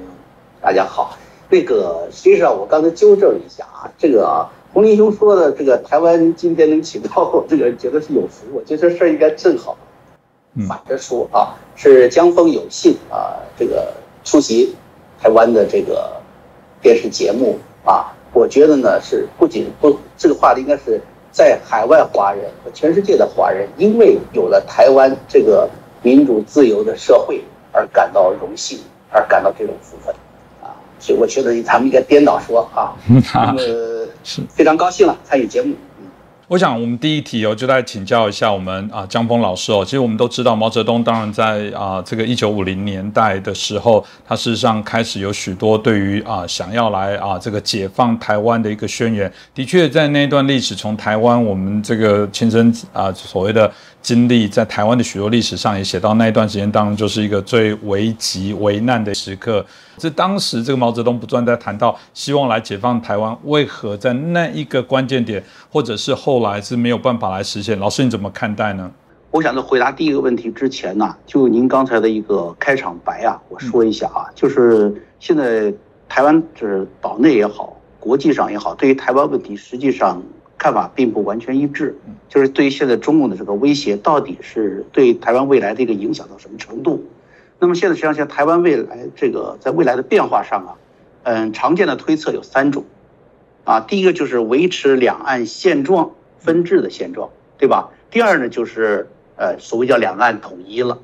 S3: 大家好。那个实际上我刚才纠正一下啊，这个洪林兄说的这个台湾今天能请到我，这个觉得是有福，我觉得这事儿应该正好。反着说啊，是江峰有幸啊，这个出席台湾的这个电视节目啊，我觉得呢是不仅不这个话题应该是在海外华人和全世界的华人，因为有了台湾这个民主自由的社会而感到荣幸，而感到这种福分啊，所以我觉得咱们应该颠倒说啊，那么是非常高兴了参与节目。
S1: 我想，我们第一题哦，就来请教一下我们啊，江峰老师哦。其实我们都知道，毛泽东当然在啊这个一九五零年代的时候，他事实上开始有许多对于啊想要来啊这个解放台湾的一个宣言。的确，在那段历史，从台湾我们这个亲身啊所谓的。经历在台湾的许多历史上也写到那一段时间当中，就是一个最危急危难的时刻。这当时这个毛泽东不断在谈到希望来解放台湾，为何在那一个关键点，或者是后来是没有办法来实现？老师你怎么看待呢？
S3: 我想在回答第一个问题之前呢，就您刚才的一个开场白啊，我说一下啊，就是现在台湾就是岛内也好，国际上也好，对于台湾问题实际上。看法并不完全一致，就是对于现在中共的这个威胁，到底是对台湾未来的一个影响到什么程度？那么现在实际上，像台湾未来这个在未来的变化上啊，嗯，常见的推测有三种，啊，第一个就是维持两岸现状分治的现状，对吧？第二呢，就是呃，所谓叫两岸统一了，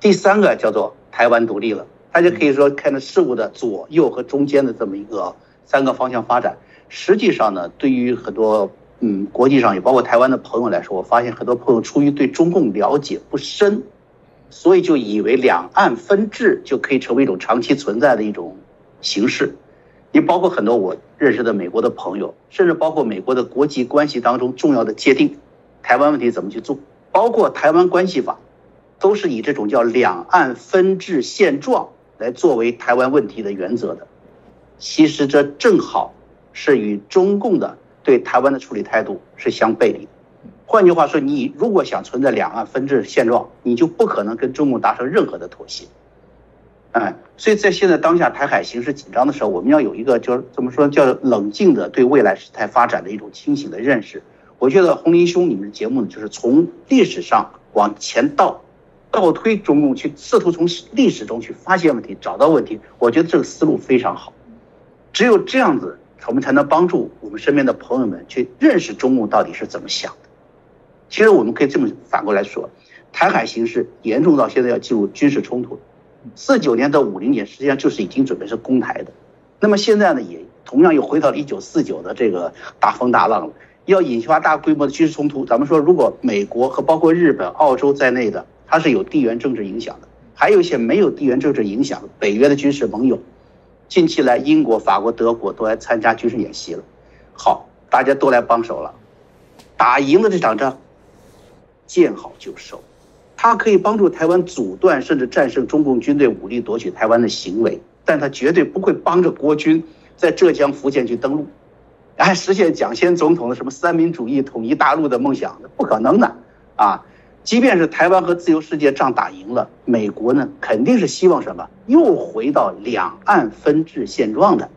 S3: 第三个叫做台湾独立了。大家可以说看着事物的左右和中间的这么一个三个方向发展。实际上呢，对于很多嗯，国际上也包括台湾的朋友来说，我发现很多朋友出于对中共了解不深，所以就以为两岸分治就可以成为一种长期存在的一种形式。也包括很多我认识的美国的朋友，甚至包括美国的国际关系当中重要的界定，台湾问题怎么去做，包括台湾关系法，都是以这种叫两岸分治现状来作为台湾问题的原则的。其实这正好是与中共的。对台湾的处理态度是相背离。换句话说，你如果想存在两岸分治现状，你就不可能跟中共达成任何的妥协。哎，所以在现在当下台海形势紧张的时候，我们要有一个就是怎么说叫冷静的对未来事态发展的一种清醒的认识。我觉得红林兄你们的节目呢，就是从历史上往前倒，倒推中共去试图从历史中去发现问题、找到问题。我觉得这个思路非常好。只有这样子。我们才能帮助我们身边的朋友们去认识中共到底是怎么想的。其实我们可以这么反过来说，台海形势严重到现在要进入军事冲突。四九年到五零年实际上就是已经准备是攻台的，那么现在呢也同样又回到了一九四九的这个大风大浪了，要引发大规模的军事冲突。咱们说，如果美国和包括日本、澳洲在内的，它是有地缘政治影响的，还有一些没有地缘政治影响北约的军事盟友。近期来，英国、法国、德国都来参加军事演习了。好，大家都来帮手了，打赢了这场仗，见好就收。它可以帮助台湾阻断甚至战胜中共军队武力夺取台湾的行为。但他绝对不会帮着国军在浙江、福建去登陆，来，实现蒋先总统的什么三民主义统一大陆的梦想，不可能的啊！即便是台湾和自由世界仗打赢了，美国呢肯定是希望什么？又回到两岸分治现状的。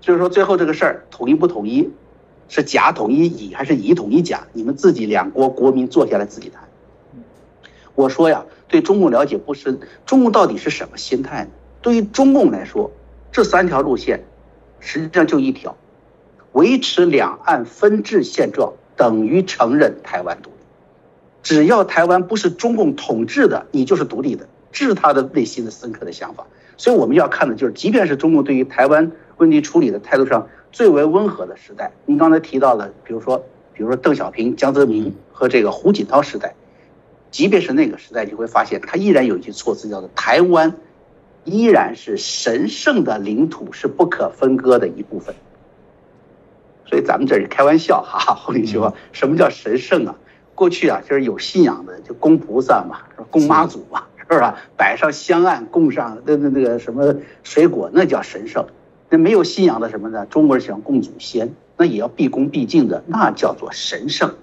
S3: 就是说，最后这个事儿统一不统一，是甲统一乙还是乙统一甲？你们自己两国国民坐下来自己谈。我说呀，对中共了解不深，中共到底是什么心态呢？对于中共来说，这三条路线，实际上就一条：维持两岸分治现状等于承认台湾独。只要台湾不是中共统治的，你就是独立的，这是他的内心的深刻的想法。所以我们要看的就是，即便是中共对于台湾问题处理的态度上最为温和的时代，您刚才提到了，比如说，比如说邓小平、江泽民和这个胡锦涛时代，即便是那个时代，你会发现他依然有一句措辞叫做“台湾依然是神圣的领土，是不可分割的一部分”。所以咱们这是开玩笑哈，洪领兄，什么叫神圣啊？过去啊，就是有信仰的，就供菩萨嘛，供妈祖嘛，是不是？摆上香案，供上那那那个什么水果，那叫神圣。那没有信仰的什么呢？中国人喜欢供祖先，那也要毕恭毕敬的，那叫做神圣。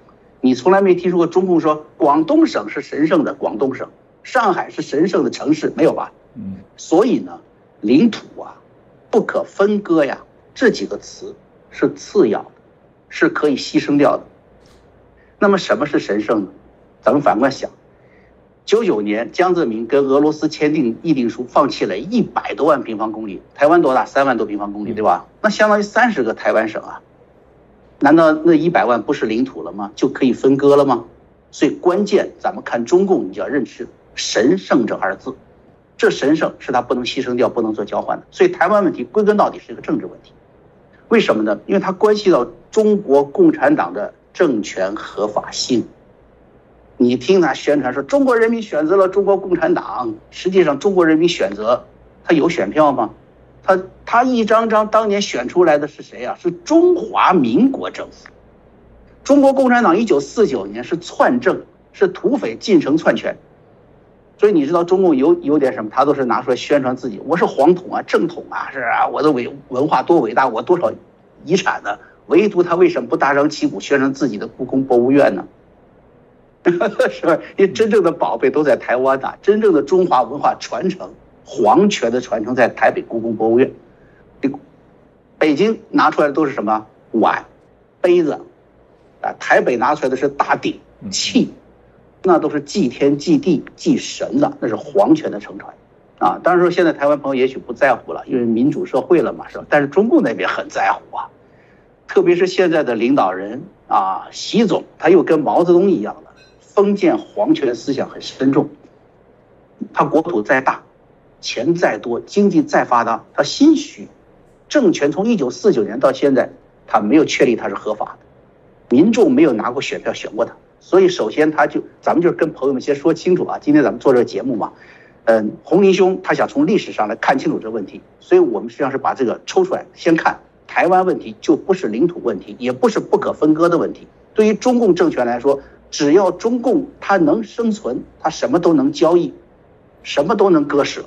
S3: 你从来没听说过中共说广东省是神圣的，广东省，上海是神圣的城市，没有吧？嗯。所以呢，领土啊，不可分割呀，这几个词是次要的，是可以牺牲掉的。那么什么是神圣呢？咱们反过来想，九九年江泽民跟俄罗斯签订议定书，放弃了一百多万平方公里，台湾多大？三万多平方公里，对吧？那相当于三十个台湾省啊。难道那一百万不是领土了吗？就可以分割了吗？所以关键咱们看中共，你就要认识“神圣”这二字，这神圣是他不能牺牲掉、不能做交换的。所以台湾问题归根到底是一个政治问题，为什么呢？因为它关系到中国共产党的。政权合法性，你听他宣传说中国人民选择了中国共产党，实际上中国人民选择他有选票吗？他他一张张当年选出来的是谁啊？是中华民国政府。中国共产党一九四九年是篡政，是土匪进城篡权，所以你知道中共有有点什么，他都是拿出来宣传自己，我是皇统啊，正统啊，是啊，我的伟文化多伟大，我多少遗产呢？唯独他为什么不大张旗鼓宣传自己的故宫博物院呢？是吧？因为真正的宝贝都在台湾呐，真正的中华文化传承、皇权的传承在台北故宫博物院。北京拿出来的都是什么碗、杯子啊？台北拿出来的是大鼎器，那都是祭天、祭地、祭神的，那是皇权的承传啊。当然说现在台湾朋友也许不在乎了，因为民主社会了嘛，是吧？但是中共那边很在乎啊。特别是现在的领导人啊，习总他又跟毛泽东一样的封建皇权思想很深重。他国土再大，钱再多，经济再发达，他心虚。政权从一九四九年到现在，他没有确立他是合法的，民众没有拿过选票选过他。所以首先他就，咱们就是跟朋友们先说清楚啊。今天咱们做这个节目嘛，嗯，洪林兄他想从历史上来看清楚这个问题，所以我们实际上是把这个抽出来先看。台湾问题就不是领土问题，也不是不可分割的问题。对于中共政权来说，只要中共它能生存，它什么都能交易，什么都能割舍。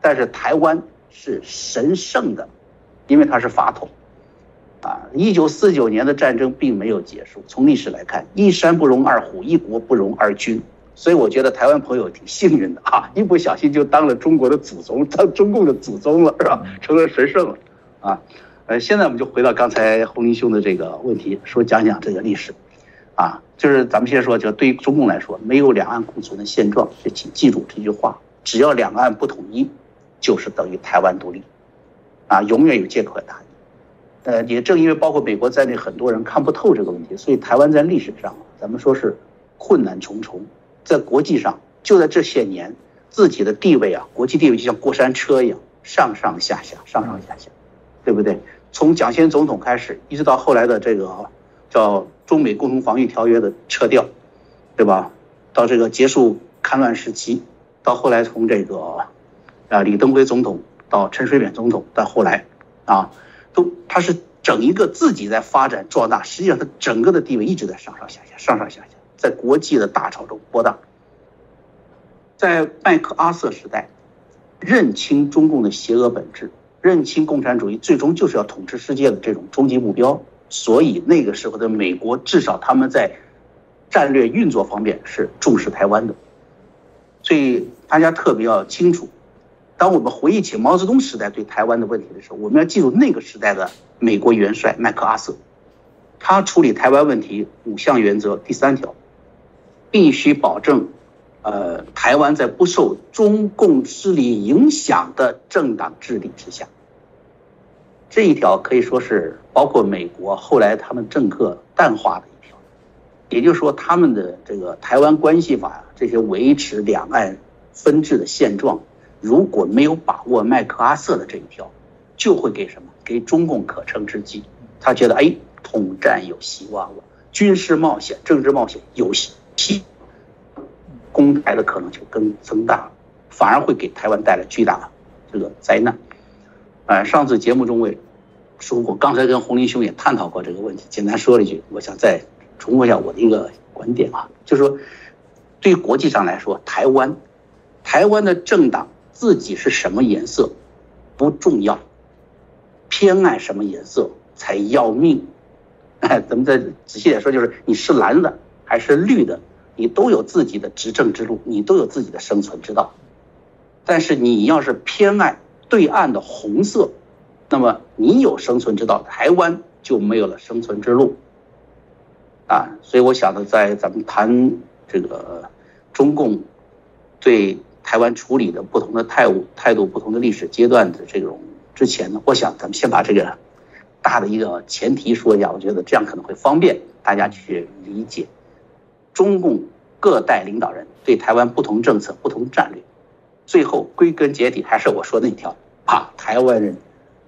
S3: 但是台湾是神圣的，因为它是法统。啊，一九四九年的战争并没有结束。从历史来看，一山不容二虎，一国不容二君。所以我觉得台湾朋友挺幸运的啊，一不小心就当了中国的祖宗，当中共的祖宗了，是吧？成了神圣了，啊。呃，现在我们就回到刚才洪林兄的这个问题，说讲讲这个历史，啊，就是咱们先说，就对于中共来说，没有两岸共存的现状，就请记住这句话：只要两岸不统一，就是等于台湾独立，啊，永远有借口打。呃，也正因为包括美国在内很多人看不透这个问题，所以台湾在历史上，咱们说是困难重重，在国际上，就在这些年，自己的地位啊，国际地位就像过山车一样，上上下下，上上下下，对不对？从蒋先总统开始，一直到后来的这个叫中美共同防御条约的撤掉，对吧？到这个结束戡乱时期，到后来从这个啊李登辉总统到陈水扁总统，到后来啊，都他是整一个自己在发展壮大，实际上他整个的地位一直在上上下下，上上下下，在国际的大潮中波荡。在麦克阿瑟时代，认清中共的邪恶本质，认清共产主义最终就是要统治世界的这种终极目标。所以那个时候的美国，至少他们在战略运作方面是重视台湾的。所以大家特别要清楚，当我们回忆起毛泽东时代对台湾的问题的时候，我们要记住那个时代的美国元帅麦克阿瑟，他处理台湾问题五项原则第三条，必须保证，呃，台湾在不受中共势力影响的政党治理之下。这一条可以说是包括美国后来他们政客淡化的一条，也就是说，他们的这个台湾关系法这些维持两岸分治的现状，如果没有把握麦克阿瑟的这一条，就会给什么？给中共可乘之机。他觉得，哎，统战有希望了，军事冒险、政治冒险有希，攻台的可能就更增大，反而会给台湾带来巨大的这个灾难。呃，上次节目中我也说过，刚才跟洪林兄也探讨过这个问题，简单说了一句，我想再重复一下我的一个观点啊，就是说，对于国际上来说，台湾，台湾的政党自己是什么颜色不重要，偏爱什么颜色才要命。哎，咱们再仔细点说，就是你是蓝的还是绿的，你都有自己的执政之路，你都有自己的生存之道。但是你要是偏爱，对岸的红色，那么你有生存之道，台湾就没有了生存之路，啊，所以我想呢，在咱们谈这个中共对台湾处理的不同的态度、态度不同的历史阶段的这种之前呢，我想咱们先把这个大的一个前提说一下，我觉得这样可能会方便大家去理解中共各代领导人对台湾不同政策、不同战略，最后归根结底还是我说那条。把台湾人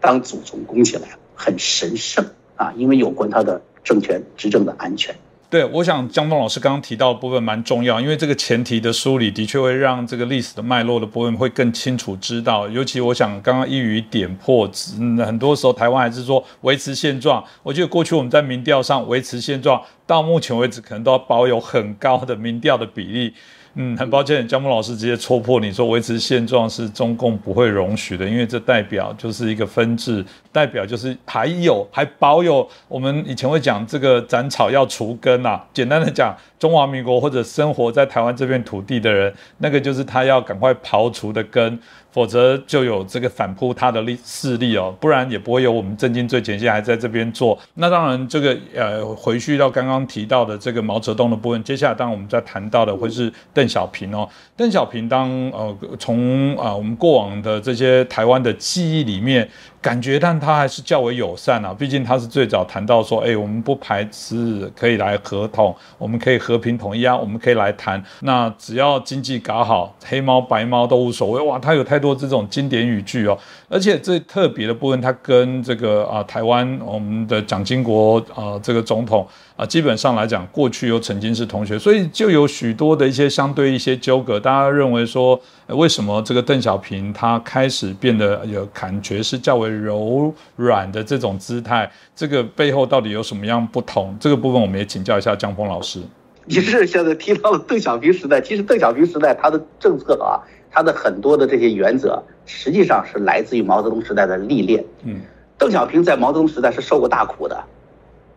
S3: 当祖宗供起来，很神圣啊！因为有关他的政权执政的安全。
S1: 对，我想江峰老师刚刚提到的部分蛮重要，因为这个前提的梳理的确会让这个历史的脉络的部分会更清楚知道。尤其我想刚刚一语点破，嗯很多时候台湾还是说维持现状。我觉得过去我们在民调上维持现状，到目前为止可能都要保有很高的民调的比例。嗯，很抱歉，江木老师直接戳破你说维持现状是中共不会容许的，因为这代表就是一个分治，代表就是还有还保有我们以前会讲这个斩草要除根啊，简单的讲，中华民国或者生活在台湾这片土地的人，那个就是他要赶快刨除的根。否则就有这个反扑他的力势力哦，不然也不会有我们震惊最前线还在这边做。那当然，这个呃，回去到刚刚提到的这个毛泽东的部分，接下来当然我们在谈到的会是邓小平哦。邓小平当呃从啊我们过往的这些台湾的记忆里面。感觉，但他还是较为友善啊。毕竟他是最早谈到说，哎，我们不排斥可以来合同，我们可以和平统一啊，我们可以来谈。那只要经济搞好，黑猫白猫都无所谓。哇，他有太多这种经典语句哦。而且最特别的部分，他跟这个啊台湾我们的蒋经国啊这个总统啊，基本上来讲，过去又曾经是同学，所以就有许多的一些相对一些纠葛。大家认为说，为什么这个邓小平他开始变得有感觉是较为柔软的这种姿态，这个背后到底有什么样不同？这个部分我们也请教一下江峰老师。
S3: 你是现在提到了邓小平时代，其实邓小平时代他的政策啊，他的很多的这些原则，实际上是来自于毛泽东时代的历练。嗯，邓小平在毛泽东时代是受过大苦的，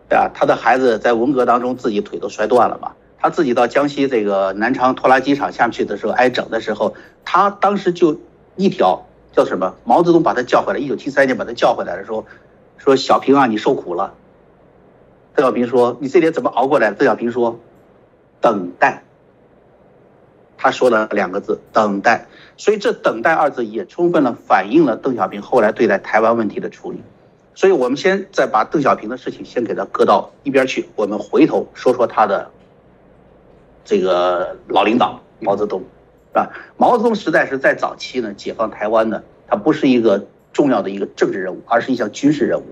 S3: 对吧？他的孩子在文革当中自己腿都摔断了嘛，他自己到江西这个南昌拖拉机厂下去的时候挨整的时候，他当时就一条。叫什么？毛泽东把他叫回来，一九七三年把他叫回来的时候，说小平啊，你受苦了。邓小平说：“你这点怎么熬过来？”邓小平说：“等待。”他说了两个字：“等待。”所以这“等待”二字也充分了反映了邓小平后来对待台湾问题的处理。所以我们先再把邓小平的事情先给他搁到一边去，我们回头说说他的这个老领导毛泽东。啊，毛泽东时代是在早期呢，解放台湾呢，它不是一个重要的一个政治任务，而是一项军事任务。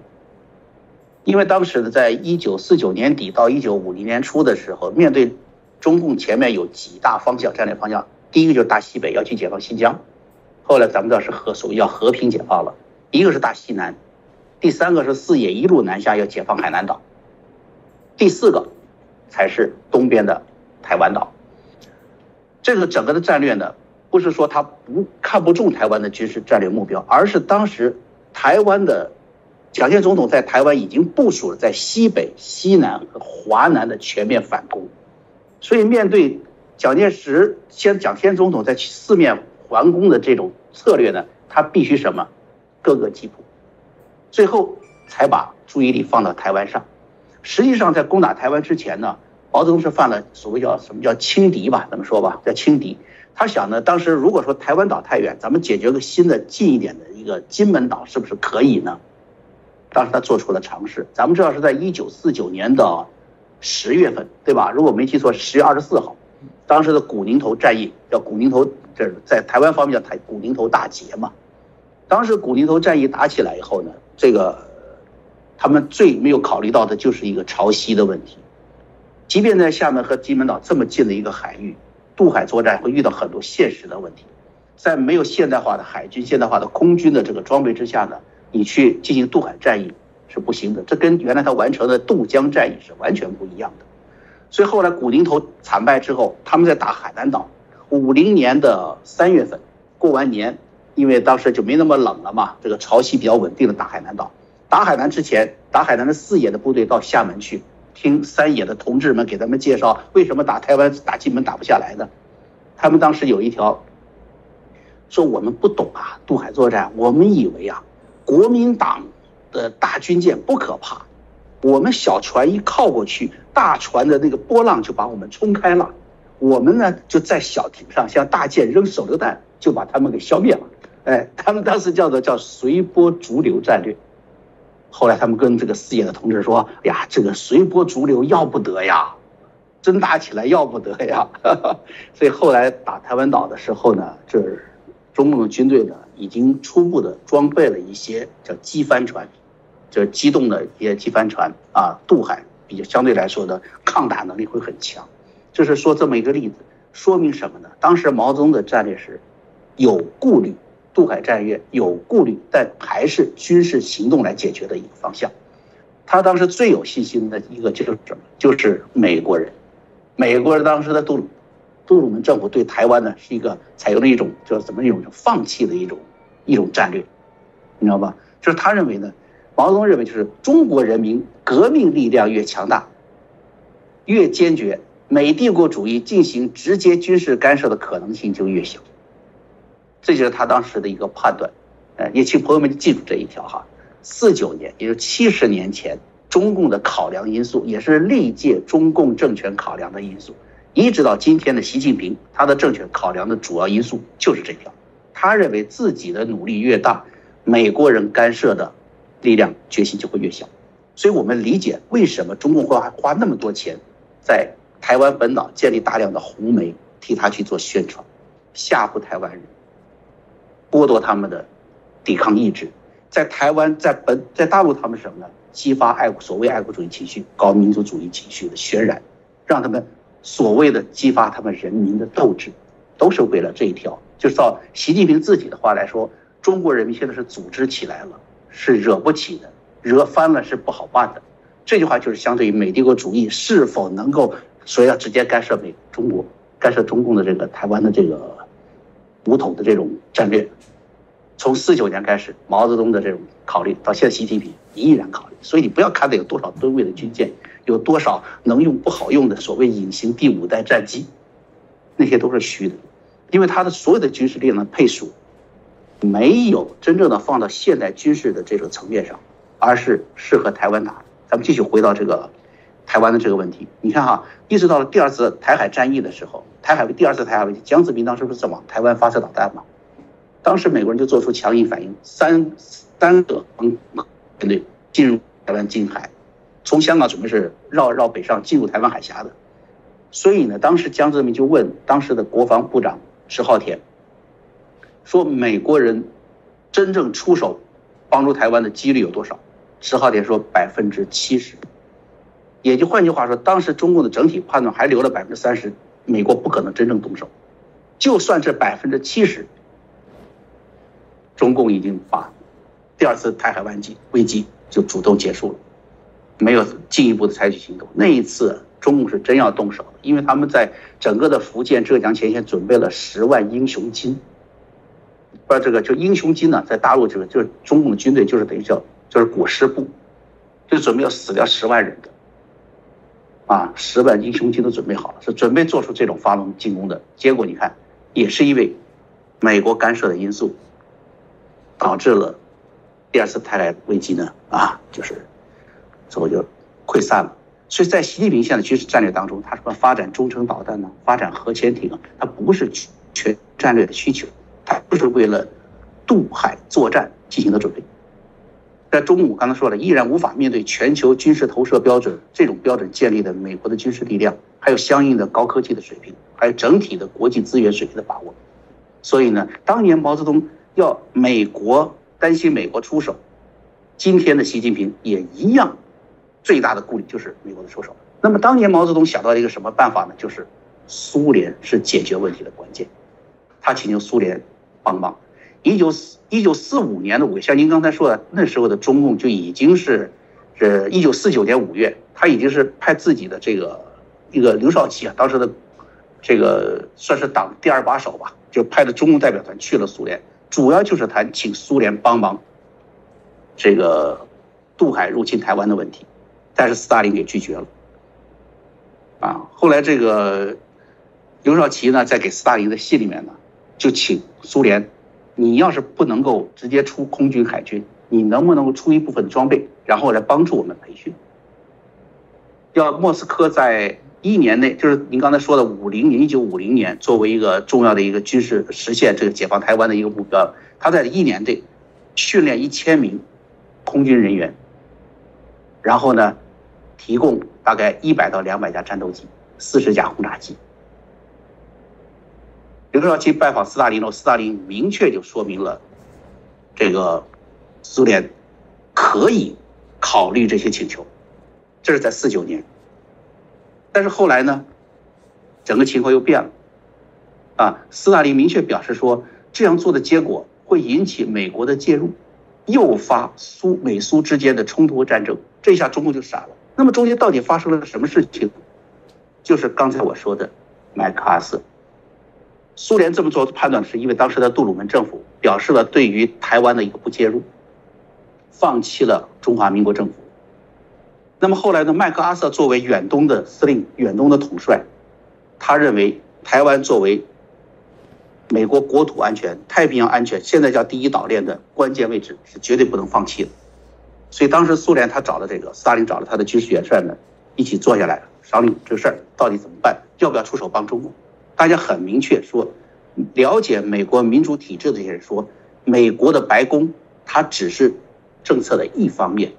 S3: 因为当时呢，在一九四九年底到一九五零年初的时候，面对中共前面有几大方向战略方向，第一个就是大西北要去解放新疆，后来咱们知道是和所谓要和平解放了；一个是大西南，第三个是四野一路南下要解放海南岛，第四个才是东边的台湾岛。这个整个的战略呢，不是说他不看不中台湾的军事战略目标，而是当时台湾的蒋介石总统在台湾已经部署了在西北、西南和华南的全面反攻，所以面对蒋介石先蒋先总统在四面环攻的这种策略呢，他必须什么？各个击破，最后才把注意力放到台湾上。实际上，在攻打台湾之前呢，毛泽东是犯了所谓叫什么叫轻敌吧？怎么说吧？叫轻敌。他想呢，当时如果说台湾岛太远，咱们解决个新的近一点的一个金门岛，是不是可以呢？当时他做出了尝试。咱们知道是在一九四九年的十月份，对吧？如果没记错，十月二十四号，当时的古宁头战役叫古宁头，这在台湾方面叫台古宁头大捷嘛。当时古宁头战役打起来以后呢，这个他们最没有考虑到的就是一个潮汐的问题，即便在厦门和金门岛这么近的一个海域。渡海作战会遇到很多现实的问题，在没有现代化的海军、现代化的空军的这个装备之下呢，你去进行渡海战役是不行的。这跟原来他完成的渡江战役是完全不一样的。所以后来古宁头惨败之后，他们在打海南岛。五零年的三月份过完年，因为当时就没那么冷了嘛，这个潮汐比较稳定的打海南岛。打海南之前，打海南的四野的部队到厦门去。听三野的同志们给咱们介绍，为什么打台湾、打金门打不下来呢？他们当时有一条说：“我们不懂啊，渡海作战，我们以为啊，国民党的大军舰不可怕，我们小船一靠过去，大船的那个波浪就把我们冲开了，我们呢就在小艇上向大舰扔手榴弹，就把他们给消灭了。”哎，他们当时叫做叫随波逐流战略。后来他们跟这个四野的同志说：“呀，这个随波逐流要不得呀，真打起来要不得呀。”所以后来打台湾岛的时候呢，这中共的军队呢已经初步的装备了一些叫机帆船，就是机动的一些机帆船啊，渡海比较相对来说的抗打能力会很强。就是说这么一个例子，说明什么呢？当时毛泽东的战略是有顾虑。渡海战略有顾虑，但还是军事行动来解决的一个方向。他当时最有信心的一个就是什么？就是美国人。美国人当时的杜鲁杜鲁门政府对台湾呢是一个采用了一种叫怎么一种放弃的一种一种战略，你知道吧？就是他认为呢，毛泽东认为就是中国人民革命力量越强大，越坚决，美帝国主义进行直接军事干涉的可能性就越小。这就是他当时的一个判断，呃，也请朋友们记住这一条哈。四九年，也就是七十年前，中共的考量因素，也是历届中共政权考量的因素，一直到今天的习近平，他的政权考量的主要因素就是这条。他认为自己的努力越大，美国人干涉的力量决心就会越小。所以我们理解为什么中共会花那么多钱，在台湾本岛建立大量的红媒，替他去做宣传，吓唬台湾人。剥夺他们的抵抗意志，在台湾，在本在大陆，他们什么呢？激发爱所谓爱国主义情绪、搞民族主义情绪的渲染，让他们所谓的激发他们人民的斗志，都是为了这一条。就是照习近平自己的话来说，中国人民现在是组织起来了，是惹不起的，惹翻了是不好办的。这句话就是相对于美帝国主义是否能够说要直接干涉美中国、干涉中共的这个台湾的这个。武统的这种战略，从四九年开始，毛泽东的这种考虑，到现在习近平依然考虑。所以你不要看它有多少吨位的军舰，有多少能用不好用的所谓隐形第五代战机，那些都是虚的，因为他的所有的军事力量的配属，没有真正的放到现代军事的这个层面上，而是适合台湾打。咱们继续回到这个台湾的这个问题，你看哈，一直到了第二次台海战役的时候。台海第二次台海危机，江泽民当时不是在往台湾发射导弹吗？当时美国人就做出强硬反应，三三个航舰队进入台湾近海，从香港准备是绕绕北上进入台湾海峡的。所以呢，当时江泽民就问当时的国防部长迟浩田，说美国人真正出手帮助台湾的几率有多少？迟浩田说百分之七十，也就换句话说，当时中共的整体判断还留了百分之三十。美国不可能真正动手，就算这百分之七十，中共已经把第二次台海危机危机就主动结束了，没有进一步的采取行动。那一次中共是真要动手，因为他们在整个的福建、浙江前线准备了十万英雄金。不知道这个就英雄金呢，在大陆这个就是中共的军队就是等于叫就是裹尸布，就准备要死掉十万人的，啊，十万英雄金都准备好了，是准备做出这种发动进攻的。结果你看，也是因为美国干涉的因素，导致了第二次泰来危机呢，啊，就是最后就溃散了。所以在习近平现在军事战略当中，他什么发展中程导弹呢，发展核潜艇啊，它不是全战略的需求。它不是为了渡海作战进行的准备，在中午刚才说了，依然无法面对全球军事投射标准这种标准建立的美国的军事力量，还有相应的高科技的水平，还有整体的国际资源水平的把握。所以呢，当年毛泽东要美国担心美国出手，今天的习近平也一样，最大的顾虑就是美国的出手。那么当年毛泽东想到一个什么办法呢？就是苏联是解决问题的关键，他请求苏联。帮忙，一九四一九四五年的五月，像您刚才说的，那时候的中共就已经是，是一九四九年五月，他已经是派自己的这个一个刘少奇啊，当时的这个算是党第二把手吧，就派的中共代表团去了苏联，主要就是谈请苏联帮忙这个渡海入侵台湾的问题，但是斯大林给拒绝了，啊，后来这个刘少奇呢，在给斯大林的信里面呢。就请苏联，你要是不能够直接出空军海军，你能不能够出一部分装备，然后来帮助我们培训？要莫斯科在一年内，就是您刚才说的五零年，一九五零年，作为一个重要的一个军事实现这个解放台湾的一个目标，他在一年内训练一千名空军人员，然后呢，提供大概一百到两百架战斗机，四十架轰炸机。刘少奇拜访斯大林后，斯大林明确就说明了，这个苏联可以考虑这些请求，这是在四九年。但是后来呢，整个情况又变了，啊，斯大林明确表示说，这样做的结果会引起美国的介入，诱发苏美苏之间的冲突和战争。这下中共就傻了。那么中间到底发生了什么事情？就是刚才我说的麦克阿瑟。苏联这么做判断是因为当时的杜鲁门政府表示了对于台湾的一个不介入，放弃了中华民国政府。那么后来呢？麦克阿瑟作为远东的司令、远东的统帅，他认为台湾作为美国国土安全、太平洋安全，现在叫第一岛链的关键位置，是绝对不能放弃的。所以当时苏联他找了这个斯大林，找了他的军事元帅们一起坐下来商量这个事儿到底怎么办，要不要出手帮中国？大家很明确说，了解美国民主体制的这些人说，美国的白宫它只是政策的一方面，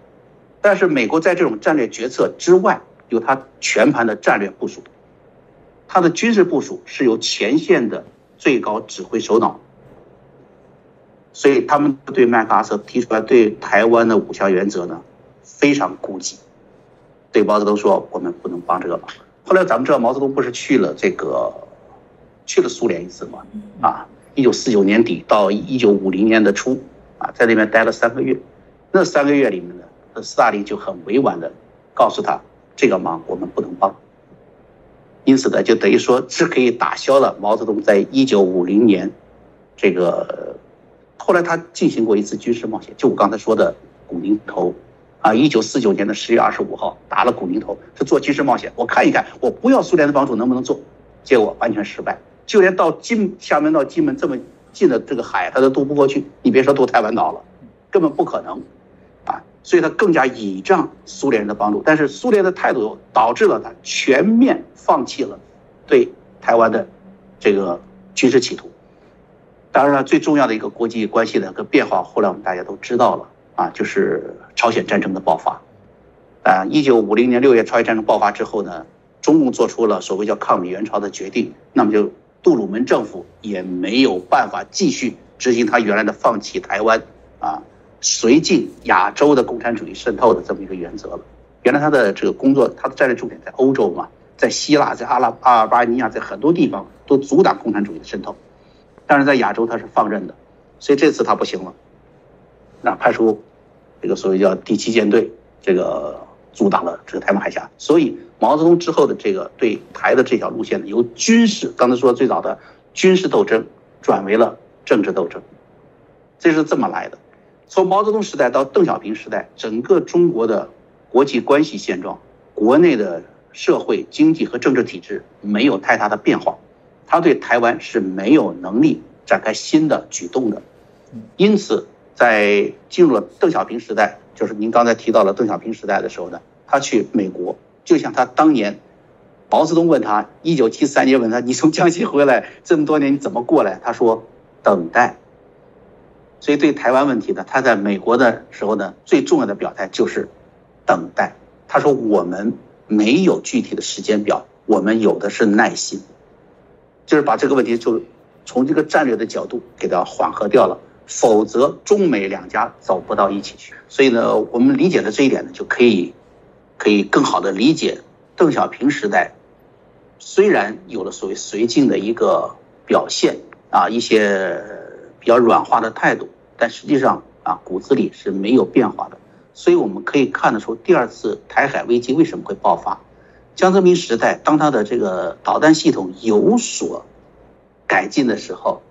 S3: 但是美国在这种战略决策之外，有它全盘的战略部署，它的军事部署是由前线的最高指挥首脑，所以他们对麦克阿瑟提出来对台湾的五项原则呢，非常顾忌，对毛泽东说我们不能帮这个忙。后来咱们知道毛泽东不是去了这个。去了苏联一次嘛，啊，一九四九年底到一九五零年的初，啊，在那边待了三个月，那三个月里面呢，斯大林就很委婉的告诉他，这个忙我们不能帮，因此呢，就等于说是可以打消了毛泽东在一九五零年，这个后来他进行过一次军事冒险，就我刚才说的古宁头，啊，一九四九年的十月二十五号打了古宁头，是做军事冒险，我看一看，我不要苏联的帮助能不能做，结果完全失败。就连到金厦门到金门这么近的这个海，他都渡不过去。你别说渡台湾岛了，根本不可能，啊！所以他更加倚仗苏联人的帮助。但是苏联的态度导致了他全面放弃了对台湾的这个军事企图。当然了，最重要的一个国际关系的个变化，后来我们大家都知道了啊，就是朝鲜战争的爆发。啊，一九五零年六月朝鲜战争爆发之后呢，中共做出了所谓叫抗美援朝的决定，那么就。杜鲁门政府也没有办法继续执行他原来的放弃台湾啊，绥靖亚洲的共产主义渗透的这么一个原则了。原来他的这个工作，他的战略重点在欧洲嘛，在希腊，在阿拉阿尔巴尼亚，在很多地方都阻挡共产主义的渗透，但是在亚洲他是放任的，所以这次他不行了，那派出这个所谓叫第七舰队，这个阻挡了这个台湾海峡，所以毛泽东之后的这个对台的这条路线呢，由军事刚才说最早的军事斗争转为了政治斗争，这是这么来的。从毛泽东时代到邓小平时代，整个中国的国际关系现状、国内的社会经济和政治体制没有太大的变化，他对台湾是没有能力展开新的举动的。因此，在进入了邓小平时代，就是您刚才提到了邓小平时代的时候呢，他去美国。就像他当年，毛泽东问他，一九七三年问他，你从江西回来这么多年，你怎么过来？他说等待。所以对台湾问题呢，他在美国的时候呢，最重要的表态就是等待。他说我们没有具体的时间表，我们有的是耐心，就是把这个问题就从这个战略的角度给它缓和掉了，否则中美两家走不到一起去。所以呢，我们理解了这一点呢，就可以。可以更好的理解邓小平时代，虽然有了所谓绥靖的一个表现啊，一些比较软化的态度，但实际上啊骨子里是没有变化的。所以我们可以看得出，第二次台海危机为什么会爆发？江泽民时代，当他的这个导弹系统有所改进的时候，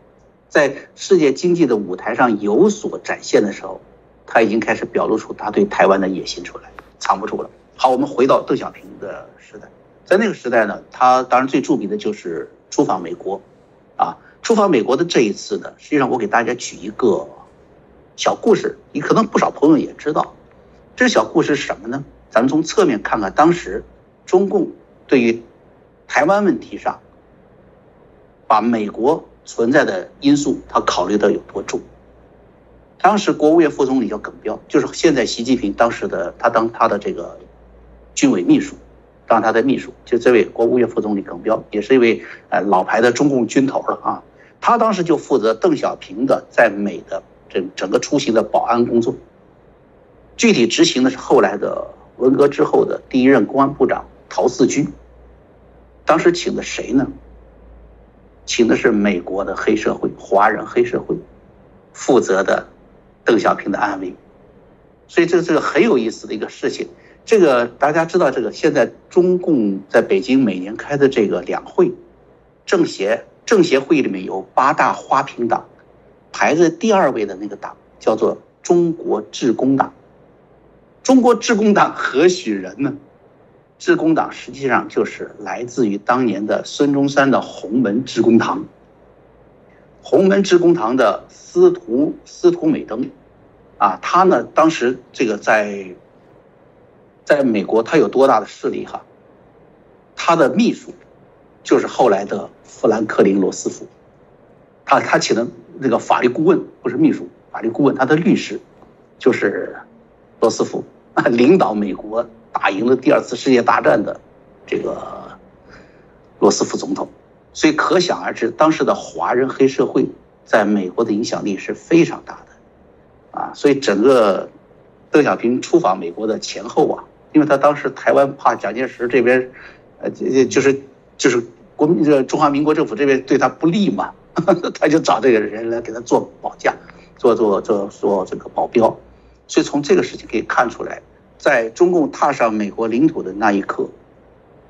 S3: 在世界经济的舞台上有所展现的时候，他已经开始表露出他对台湾的野心出来，藏不住了。好，我们回到邓小平的时代，在那个时代呢，他当然最著名的就是出访美国，啊，出访美国的这一次呢，实际上我给大家举一个小故事，你可能不少朋友也知道，这个小故事是什么呢？咱们从侧面看看当时中共对于台湾问题上，把美国存在的因素他考虑的有多重。当时国务院副总理叫耿彪，就是现在习近平当时的他当他的这个。军委秘书，当他的秘书，就这位国务院副总理耿彪，也是一位呃老牌的中共军头了啊。他当时就负责邓小平的在美的这整个出行的保安工作。具体执行的是后来的文革之后的第一任公安部长陶四军。当时请的谁呢？请的是美国的黑社会，华人黑社会，负责的邓小平的安危。所以这这个很有意思的一个事情。这个大家知道，这个现在中共在北京每年开的这个两会，政协政协会议里面有八大花瓶党，排在第二位的那个党叫做中国致公党。中国致公党何许人呢？致公党实际上就是来自于当年的孙中山的洪门致公堂。洪门致公堂的司徒司徒美登，啊，他呢当时这个在。在美国，他有多大的势力？哈，他的秘书就是后来的富兰克林·罗斯福，他他请的那个法律顾问不是秘书，法律顾问，他的律师就是罗斯福，领导美国打赢了第二次世界大战的这个罗斯福总统，所以可想而知，当时的华人黑社会在美国的影响力是非常大的，啊，所以整个邓小平出访美国的前后啊。因为他当时台湾怕蒋介石这边，呃，就是就是国民这中华民国政府这边对他不利嘛，他就找这个人来给他做保驾，做做做做这个保镖。所以从这个事情可以看出来，在中共踏上美国领土的那一刻，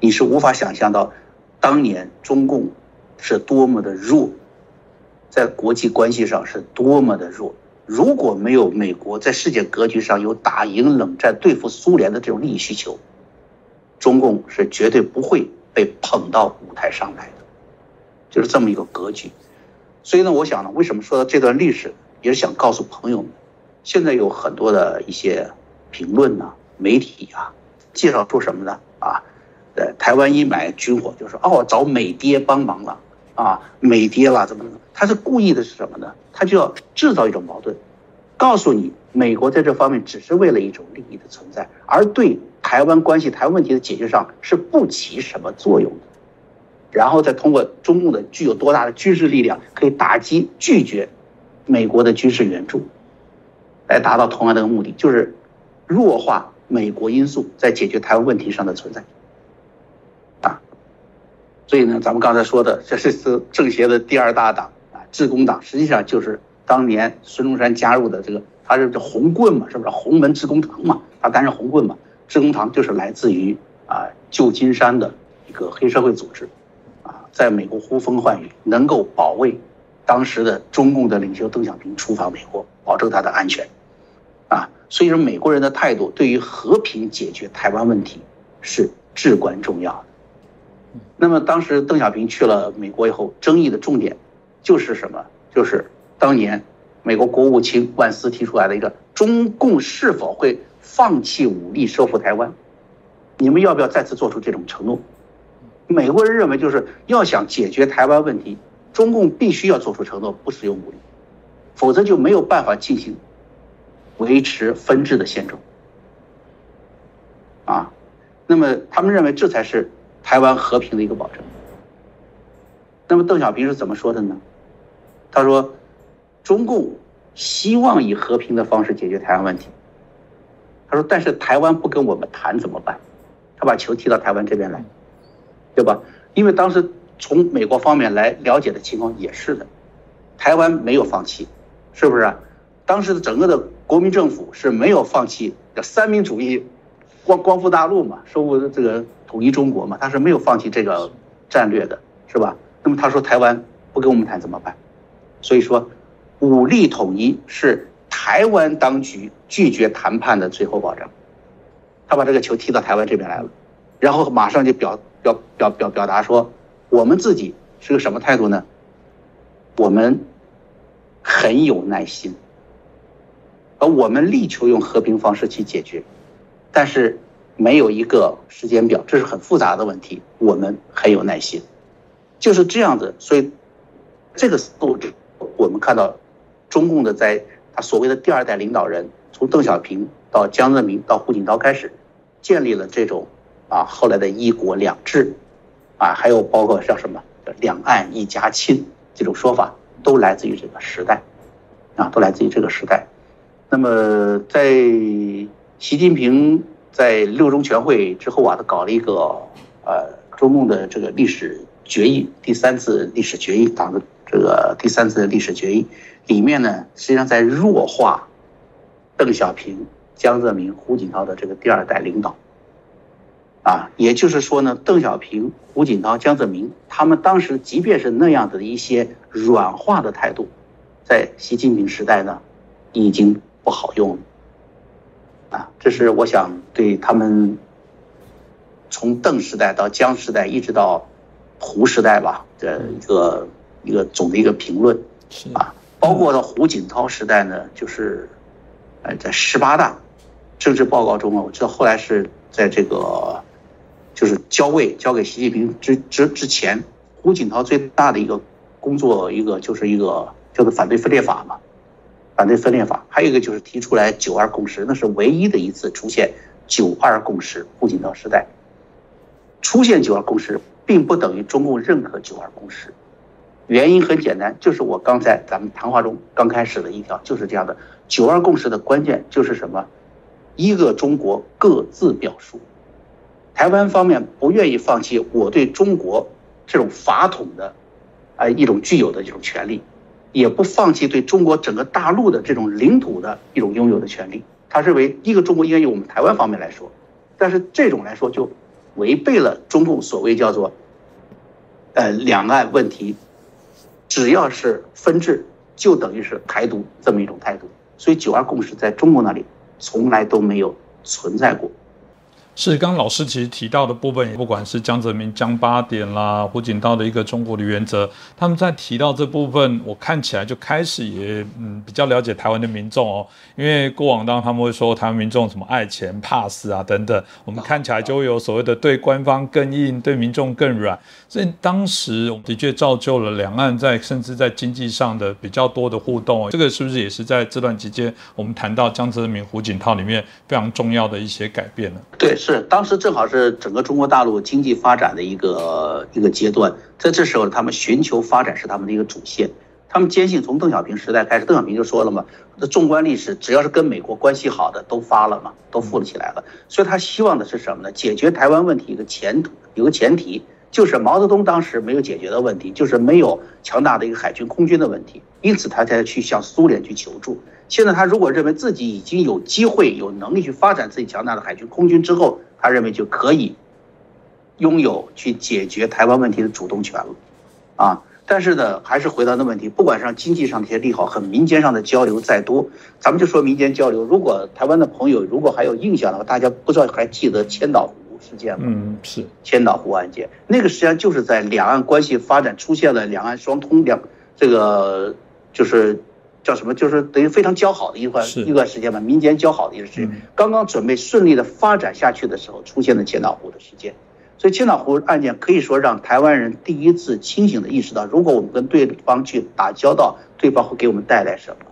S3: 你是无法想象到，当年中共是多么的弱，在国际关系上是多么的弱。如果没有美国在世界格局上有打赢冷战、对付苏联的这种利益需求，中共是绝对不会被捧到舞台上来的，就是这么一个格局。所以呢，我想呢，为什么说到这段历史，也是想告诉朋友们，现在有很多的一些评论呢、媒体啊，介绍出什么呢？啊，呃，台湾一买军火，就说哦，找美爹帮忙了。啊，美爹了怎么怎么？他是故意的，是什么呢？他就要制造一种矛盾，告诉你美国在这方面只是为了一种利益的存在，而对台湾关系、台湾问题的解决上是不起什么作用的。然后再通过中共的具有多大的军事力量，可以打击拒绝美国的军事援助，来达到同样的目的，就是弱化美国因素在解决台湾问题上的存在。啊所以呢，咱们刚才说的，这是是政协的第二大党，致公党，实际上就是当年孙中山加入的这个，他是这红棍嘛，是不是？洪门致公堂嘛，他担任红棍嘛，致公堂就是来自于啊旧金山的一个黑社会组织，啊，在美国呼风唤雨，能够保卫当时的中共的领袖邓小平出访美国，保证他的安全，啊，所以说美国人的态度对于和平解决台湾问题是至关重要的。那么当时邓小平去了美国以后，争议的重点就是什么？就是当年美国国务卿万斯提出来的一个中共是否会放弃武力收复台湾？你们要不要再次做出这种承诺？美国人认为就是要想解决台湾问题，中共必须要做出承诺，不使用武力，否则就没有办法进行维持分治的现状。啊，那么他们认为这才是。台湾和平的一个保证。那么邓小平是怎么说的呢？他说：“中共希望以和平的方式解决台湾问题。”他说：“但是台湾不跟我们谈怎么办？”他把球踢到台湾这边来，对吧？因为当时从美国方面来了解的情况也是的，台湾没有放弃，是不是？当时的整个的国民政府是没有放弃的三民主义，光光复大陆嘛，收复这个。统一中国嘛，他是没有放弃这个战略的，是吧？那么他说台湾不跟我们谈怎么办？所以说，武力统一是台湾当局拒绝谈判的最后保障。他把这个球踢到台湾这边来了，然后马上就表表表表表达说，我们自己是个什么态度呢？我们很有耐心，而我们力求用和平方式去解决，但是。没有一个时间表，这是很复杂的问题。我们很有耐心，就是这样子。所以，这个素质，我们看到，中共的在他所谓的第二代领导人，从邓小平到江泽民到胡锦涛开始，建立了这种啊后来的一国两制，啊还有包括像什么两岸一家亲这种说法，都来自于这个时代，啊都来自于这个时代。那么在习近平。在六中全会之后啊，他搞了一个呃中共的这个历史决议，第三次历史决议，党的这个第三次历史决议里面呢，实际上在弱化邓小平、江泽民、胡锦涛的这个第二代领导。啊，也就是说呢，邓小平、胡锦涛、江泽民他们当时即便是那样的一些软化的态度，在习近平时代呢，已经不好用了。啊，这是我想对他们从邓时代到江时代一直到胡时代吧的一个一个总的一个评论。是啊，包括到胡锦涛时代呢，就是呃在十八大政治报告中啊，我知道后来是在这个就是交位交给习近平之之之前，胡锦涛最大的一个工作一个就是一个叫做反对分裂法嘛。反对分裂法，还有一个就是提出来九二共识，那是唯一的一次出现九二共识。胡锦涛时代出现九二共识，并不等于中共认可九二共识。原因很简单，就是我刚才咱们谈话中刚开始的一条就是这样的。九二共识的关键就是什么？一个中国各自表述。台湾方面不愿意放弃我对中国这种法统的啊一种具有的这种权利。也不放弃对中国整个大陆的这种领土的一种拥有的权利。他认为一个中国应该由我们台湾方面来说，但是这种来说就违背了中共所谓叫做呃两岸问题，只要是分治就等于是台独这么一种态度。所以九二共识在中国那里从来都没有存在过。
S1: 是，刚老师其实提到的部分，也不管是江泽民、江八点啦，胡锦涛的一个中国的原则，他们在提到这部分，我看起来就开始也嗯比较了解台湾的民众哦，因为过往当他们会说台湾民众什么爱钱怕死啊等等，我们看起来就会有所谓的对官方更硬，对民众更软，所以当时的确造就了两岸在甚至在经济上的比较多的互动，这个是不是也是在这段期间我们谈到江泽民、胡锦涛里面非常重要的一些改变呢？
S3: 对。是，当时正好是整个中国大陆经济发展的一个一个阶段，在这时候，他们寻求发展是他们的一个主线。他们坚信，从邓小平时代开始，邓小平就说了嘛，那纵观历史，只要是跟美国关系好的都发了嘛，都富了起来了。所以他希望的是什么呢？解决台湾问题一个前途，有个前提，就是毛泽东当时没有解决的问题，就是没有强大的一个海军空军的问题，因此他才去向苏联去求助。现在他如果认为自己已经有机会、有能力去发展自己强大的海军空军之后，他认为就可以拥有去解决台湾问题的主动权了，啊。但是呢，还是回到那问题，不管是经济上的一些利好和民间上的交流再多，咱们就说民间交流。如果台湾的朋友如果还有印象的话，大家不知道还记得千岛湖事件吗？
S1: 嗯，是
S3: 千岛湖案件，那个实际上就是在两岸关系发展出现了两岸双通两这个就是叫什么，就是等于非常交好的一段一段时间吧，民间交好的一段时间，刚刚准备顺利的发展下去的时候，出现了千岛湖的事件。所以千岛湖案件可以说让台湾人第一次清醒的意识到，如果我们跟对方去打交道，对方会给我们带来什么？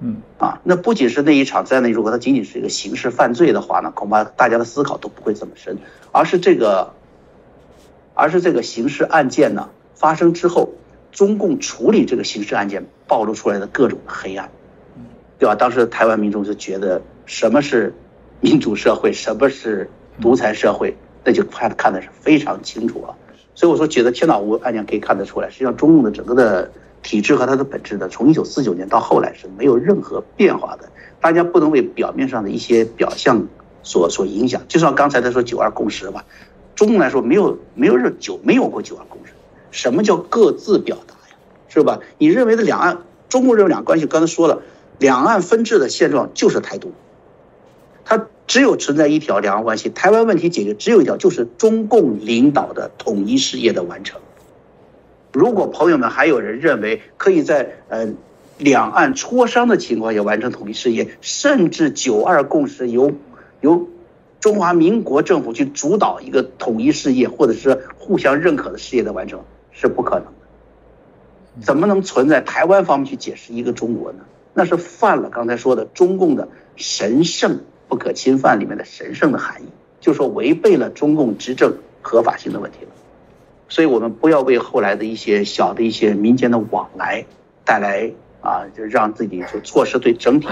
S1: 嗯，
S3: 啊，那不仅是那一场灾难，如果它仅仅是一个刑事犯罪的话呢，恐怕大家的思考都不会这么深，而是这个，而是这个刑事案件呢发生之后，中共处理这个刑事案件暴露出来的各种黑暗，对吧？当时台湾民众就觉得什么是民主社会，什么是独裁社会。那就看看的是非常清楚了，所以我说，觉得千岛湖案件可以看得出来，实际上中共的整个的体制和它的本质呢，从一九四九年到后来是没有任何变化的。大家不能为表面上的一些表象所所影响。就像刚才他说九二共识吧，中共来说没有没有任九没有过九二共识。什么叫各自表达呀？是吧？你认为的两岸，中共认为两岸关系，刚才说了，两岸分治的现状就是台独，它。只有存在一条两岸关系，台湾问题解决只有一条，就是中共领导的统一事业的完成。如果朋友们还有人认为可以在呃两岸磋商的情况下完成统一事业，甚至九二共识由由中华民国政府去主导一个统一事业，或者是互相认可的事业的完成，是不可能的。怎么能存在台湾方面去解释一个中国呢？那是犯了刚才说的中共的神圣。不可侵犯里面的神圣的含义，就说违背了中共执政合法性的问题了。所以我们不要为后来的一些小的一些民间的往来带来啊，就让自己就错失对整体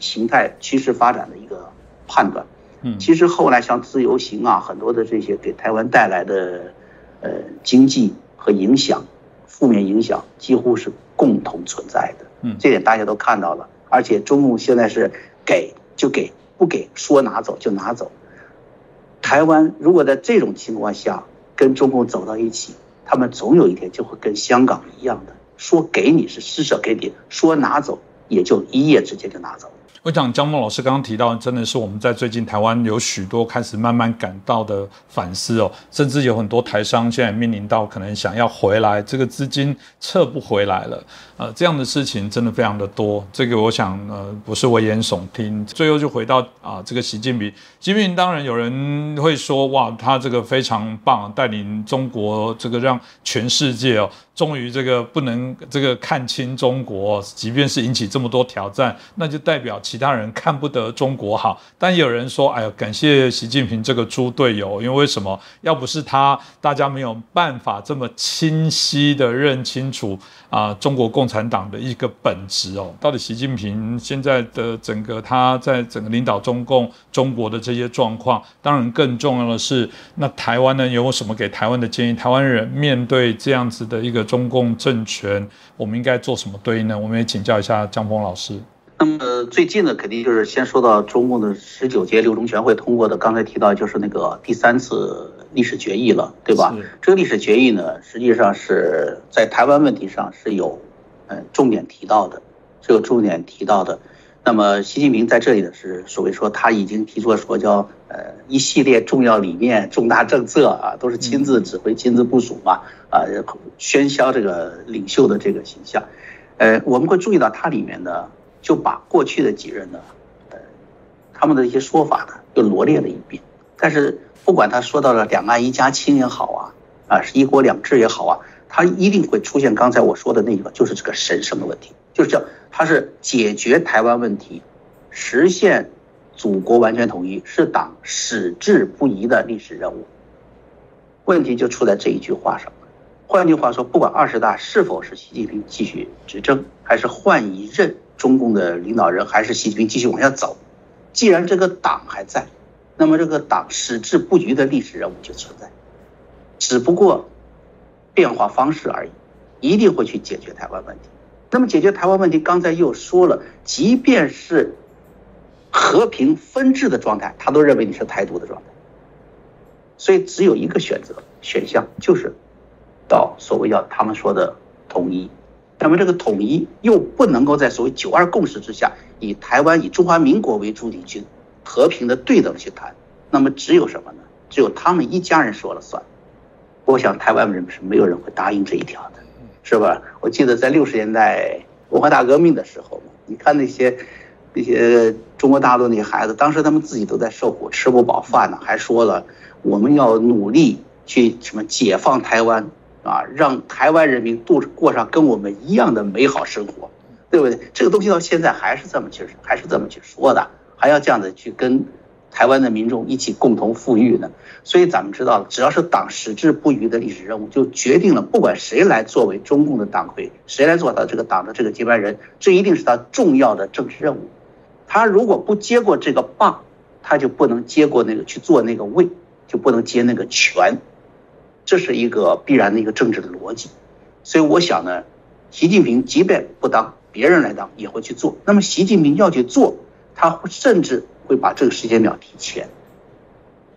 S3: 形态趋势发展的一个判断。
S1: 嗯，
S3: 其实后来像自由行啊，很多的这些给台湾带来的呃经济和影响，负面影响几乎是共同存在的。
S1: 嗯，
S3: 这点大家都看到了。而且中共现在是给就给。不给说拿走就拿走，台湾如果在这种情况下跟中共走到一起，他们总有一天就会跟香港一样的，说给你是施舍给你，说拿走也就一夜之间就拿走。
S1: 我讲江梦老师刚刚提到，真的是我们在最近台湾有许多开始慢慢感到的反思哦，甚至有很多台商现在面临到可能想要回来，这个资金撤不回来了，呃，这样的事情真的非常的多。这个我想呃不是危言耸听。最后就回到啊这个习近平，习近平当然有人会说哇他这个非常棒，带领中国这个让全世界哦终于这个不能这个看清中国，即便是引起这么多挑战，那就代表。其他人看不得中国好，但有人说：“哎呀，感谢习近平这个猪队友，因为为什么？要不是他，大家没有办法这么清晰的认清楚啊，中国共产党的一个本质哦。到底习近平现在的整个他在整个领导中共中国的这些状况，当然更重要的是，那台湾呢有什么给台湾的建议？台湾人面对这样子的一个中共政权，我们应该做什么对应呢？我们也请教一下江峰老师。”
S3: 那么最近呢，肯定就是先说到中共的十九届六中全会通过的，刚才提到就是那个第三次历史决议了，对吧？这个历史决议呢，实际上是在台湾问题上是有，嗯，重点提到的，是有重点提到的。那么习近平在这里呢，是所谓说他已经提出了说叫呃一系列重要理念、重大政策啊，都是亲自指挥、亲自部署嘛，啊，喧嚣这个领袖的这个形象。呃，我们会注意到它里面呢。就把过去的几任呢，呃，他们的一些说法呢，又罗列了一遍。但是不管他说到了两岸一家亲也好啊，啊是一国两制也好啊，他一定会出现刚才我说的那个，就是这个神圣的问题，就是叫他是解决台湾问题，实现祖国完全统一，是党矢志不移的历史任务。问题就出在这一句话上。换句话说，不管二十大是否是习近平继续执政，还是换一任。中共的领导人还是习近平继续往下走，既然这个党还在，那么这个党矢志不渝的历史任务就存在，只不过变化方式而已，一定会去解决台湾问题。那么解决台湾问题，刚才又说了，即便是和平分治的状态，他都认为你是台独的状态。所以只有一个选择选项，就是到所谓要他们说的统一。那么这个统一又不能够在所谓九二共识之下，以台湾以中华民国为主体去和平的对等去谈，那么只有什么呢？只有他们一家人说了算。我想台湾人是没有人会答应这一条的，是吧？我记得在六十年代文化大革命的时候，你看那些那些中国大陆那些孩子，当时他们自己都在受苦，吃不饱饭呢，还说了我们要努力去什么解放台湾啊，让台湾人民度过上跟我们一样的美好生活，对不对？这个东西到现在还是这么去，还是这么去说的，还要这样子去跟。台湾的民众一起共同富裕呢，所以咱们知道，只要是党矢志不渝的历史任务，就决定了不管谁来作为中共的党魁，谁来做他这个党的这个接班人，这一定是他重要的政治任务。他如果不接过这个棒，他就不能接过那个去做那个位，就不能接那个权，这是一个必然的一个政治的逻辑。所以我想呢，习近平即便不当，别人来当也会去做。那么习近平要去做，他甚至。会把这个时间表提前，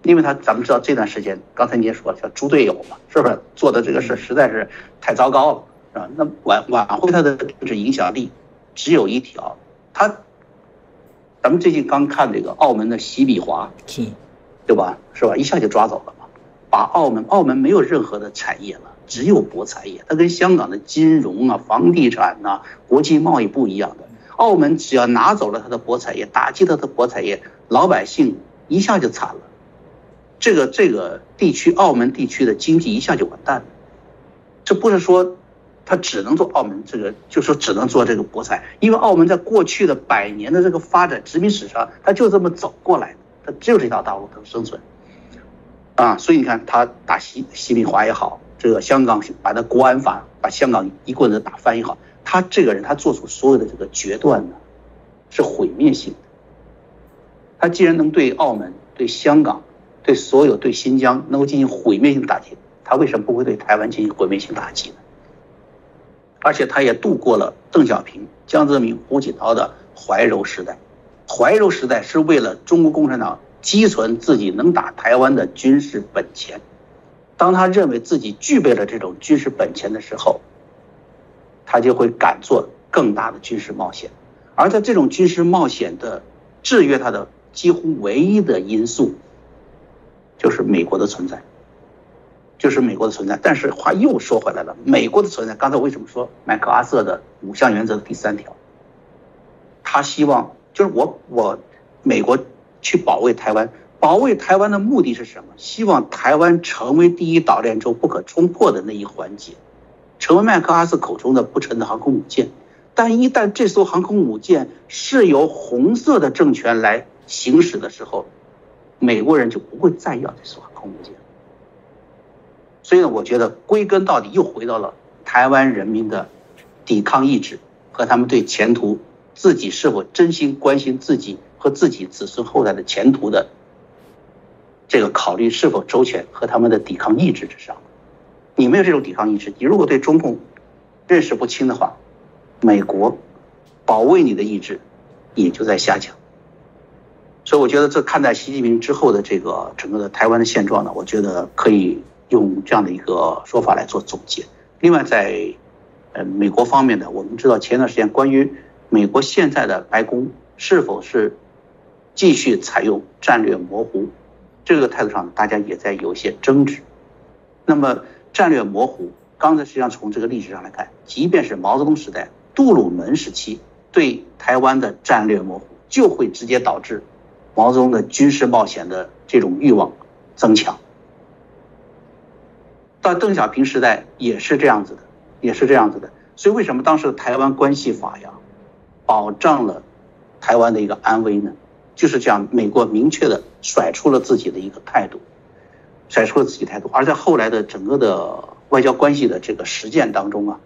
S3: 因为他咱们知道这段时间，刚才你也说了叫猪队友嘛，是不是做的这个事实在是太糟糕了，是吧？那挽挽回他的政治影响力，只有一条，他，咱们最近刚看这个澳门的习比华，
S1: 是，
S3: 对吧？是吧？一下就抓走了嘛，把澳门澳门没有任何的产业了，只有博彩业，它跟香港的金融啊、房地产呐、国际贸易不一样的。澳门只要拿走了他的博彩业，打击他的博彩业，老百姓一下就惨了。这个这个地区，澳门地区的经济一下就完蛋了。这不是说他只能做澳门这个，就说只能做这个博彩，因为澳门在过去的百年的这个发展殖民史上，他就这么走过来的，他只有这条道路能生存。啊，所以你看他打西西敏华也好，这个香港把他国安法把香港一棍子打翻也好。他这个人，他做出所有的这个决断呢，是毁灭性的。他既然能对澳门、对香港、对所有、对新疆能够进行毁灭性打击，他为什么不会对台湾进行毁灭性打击呢？而且他也度过了邓小平、江泽民、胡锦涛的怀柔时代。怀柔时代是为了中国共产党积存自己能打台湾的军事本钱。当他认为自己具备了这种军事本钱的时候，他就会敢做更大的军事冒险，而在这种军事冒险的制约他的几乎唯一的因素，就是美国的存在，就是美国的存在。但是话又说回来了，美国的存在，刚才为什么说麦克阿瑟的五项原则的第三条？他希望就是我我美国去保卫台湾，保卫台湾的目的是什么？希望台湾成为第一岛链中不可冲破的那一环节。成为麦克阿瑟口中的不沉的航空母舰，但一旦这艘航空母舰是由红色的政权来行驶的时候，美国人就不会再要这艘航空母舰。所以呢，我觉得归根到底又回到了台湾人民的抵抗意志和他们对前途自己是否真心关心自己和自己子孙后代的前途的这个考虑是否周全和他们的抵抗意志之上。你没有这种抵抗意志，你如果对中共认识不清的话，美国保卫你的意志也就在下降。所以我觉得这看待习近平之后的这个整个的台湾的现状呢，我觉得可以用这样的一个说法来做总结。另外，在呃美国方面呢，我们知道前段时间关于美国现在的白宫是否是继续采用战略模糊这个态度上，大家也在有一些争执。那么。战略模糊，刚才实际上从这个历史上来看，即便是毛泽东时代、杜鲁门时期对台湾的战略模糊，就会直接导致毛泽东的军事冒险的这种欲望增强。到邓小平时代也是这样子的，也是这样子的。所以为什么当时的台湾关系法呀，保障了台湾的一个安危呢？就是这样，美国明确的甩出了自己的一个态度。甩出了自己态度，而在后来的整个的外交关系的这个实践当中啊，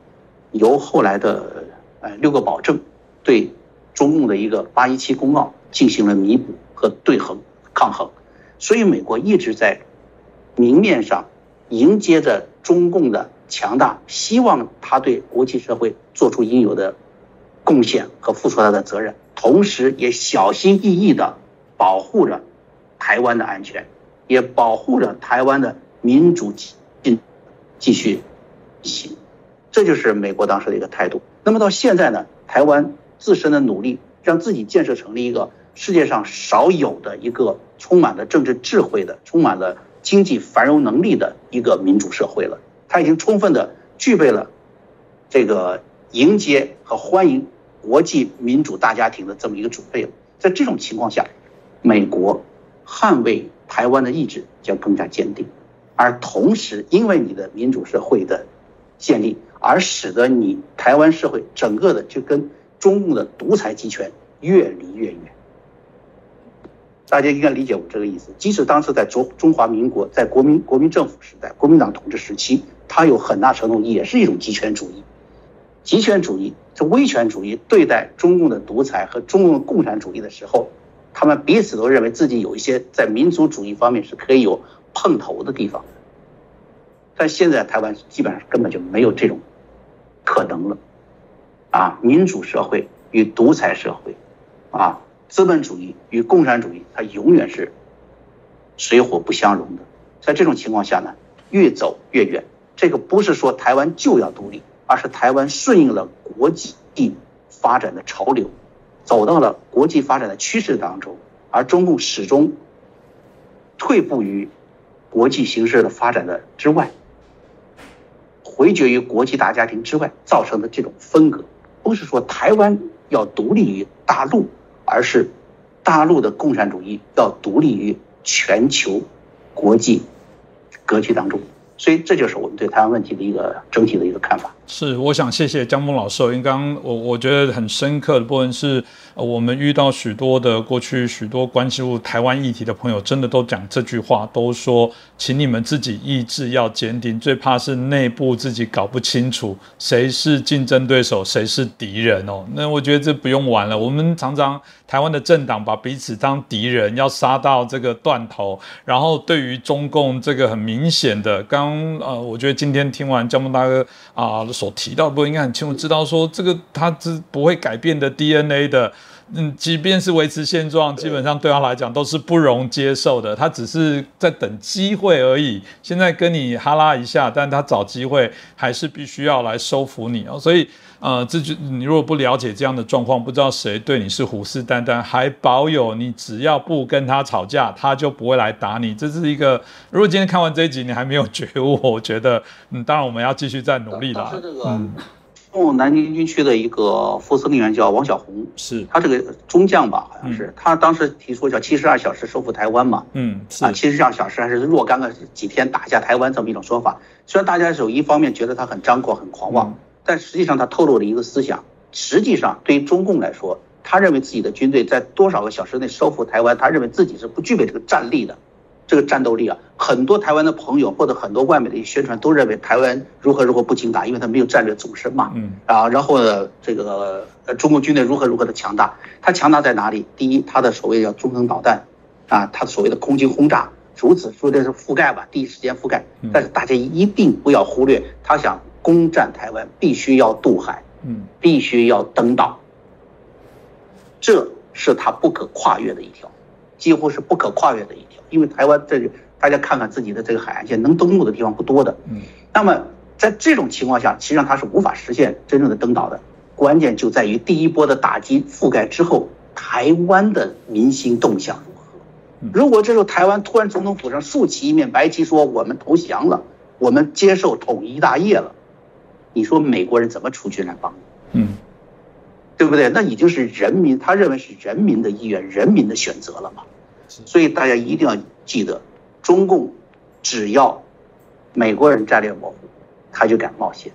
S3: 由后来的呃六个保证对中共的一个八一七公告进行了弥补和对衡抗衡，所以美国一直在明面上迎接着中共的强大，希望他对国际社会做出应有的贡献和付出他的责任，同时也小心翼翼地保护着台湾的安全。也保护着台湾的民主进继续行。这就是美国当时的一个态度。那么到现在呢，台湾自身的努力，让自己建设成了一个世界上少有的一个充满了政治智慧的、充满了经济繁荣能力的一个民主社会了。它已经充分的具备了这个迎接和欢迎国际民主大家庭的这么一个准备了。在这种情况下，美国捍卫台湾的意志将更加坚定，而同时，因为你的民主社会的建立。而使得你台湾社会整个的就跟中共的独裁集权越离越远，大家应该理解我这个意思。即使当时在中中华民国，在国民国民政府时代、国民党统治时期，它有很大程度也是一种集权主义。集权主义、这威权主义对待中共的独裁和中共共产主义的时候，他们彼此都认为自己有一些在民族主义方面是可以有碰头的地方。但现在台湾基本上根本就没有这种可能了，啊，民主社会与独裁社会，啊，资本主义与共产主义，它永远是水火不相容的。在这种情况下呢，越走越远。这个不是说台湾就要独立，而是台湾顺应了国际地发展的潮流，走到了国际发展的趋势当中，而中共始终退步于国际形势的发展的之外。回绝于国际大家庭之外造成的这种分隔，不是说台湾要独立于大陆，而是大陆的共产主义要独立于全球国际格局当中。所以这就是我们对台湾问题的一个整体的一个看法。
S1: 是，我想谢谢江峰老师。因为刚刚我我觉得很深刻的部分是，我们遇到许多的过去许多关注台湾议题的朋友，真的都讲这句话，都说，请你们自己意志要坚定。最怕是内部自己搞不清楚谁是竞争对手，谁是敌人哦。那我觉得这不用玩了。我们常常台湾的政党把彼此当敌人，要杀到这个断头。然后对于中共这个很明显的刚。呃，我觉得今天听完江梦大哥啊所提到，不应该很清楚知道说，这个它是不会改变的 DNA 的，嗯，即便是维持现状，基本上对他来讲都是不容接受的。他只是在等机会而已。现在跟你哈拉一下，但他找机会还是必须要来收服你哦，所以。呃，这就你如果不了解这样的状况，不知道谁对你是虎视眈眈，还保有你只要不跟他吵架，他就不会来打你。这是一个，如果今天看完这一集你还没有觉悟，我觉得，嗯，当然我们要继续再努力了。
S3: 是这个，嗯，南京军区的一个副司令员叫王小红，
S1: 是
S3: 他这个中将吧，好像是他当时提出叫七十二小时收复台湾嘛，
S1: 嗯，
S3: 啊，七十二小时还是若干个几天打下台湾这么一种说法。虽然大家有一方面觉得他很张狂、很狂妄。但实际上，他透露了一个思想。实际上，对于中共来说，他认为自己的军队在多少个小时内收复台湾，他认为自己是不具备这个战力的，这个战斗力啊。很多台湾的朋友或者很多外面的一些宣传都认为台湾如何如何不经打，因为他没有战略纵深嘛。
S1: 嗯。
S3: 啊，然后呢，这个中国军队如何如何的强大？它强大在哪里？第一，它的所谓叫中程导弹，啊，它所谓的空军轰炸，如此说的是覆盖吧，第一时间覆盖。但是大家一定不要忽略，他想。攻占台湾必须要渡海，
S1: 嗯，
S3: 必须要登岛，这是他不可跨越的一条，几乎是不可跨越的一条。因为台湾这个，大家看看自己的这个海岸线，能登陆的地方不多的，
S1: 嗯。
S3: 那么在这种情况下，实际上他是无法实现真正的登岛的。关键就在于第一波的打击覆盖之后，台湾的民心动向如何？如果这时候台湾突然总统府上竖起一面白旗，说我们投降了，我们接受统一大业了。你说美国人怎么出军来帮
S1: 你？嗯，
S3: 对不对？那已经是人民，他认为是人民的意愿、人民的选择了嘛。所以大家一定要记得，中共只要美国人战略模糊，他就敢冒险；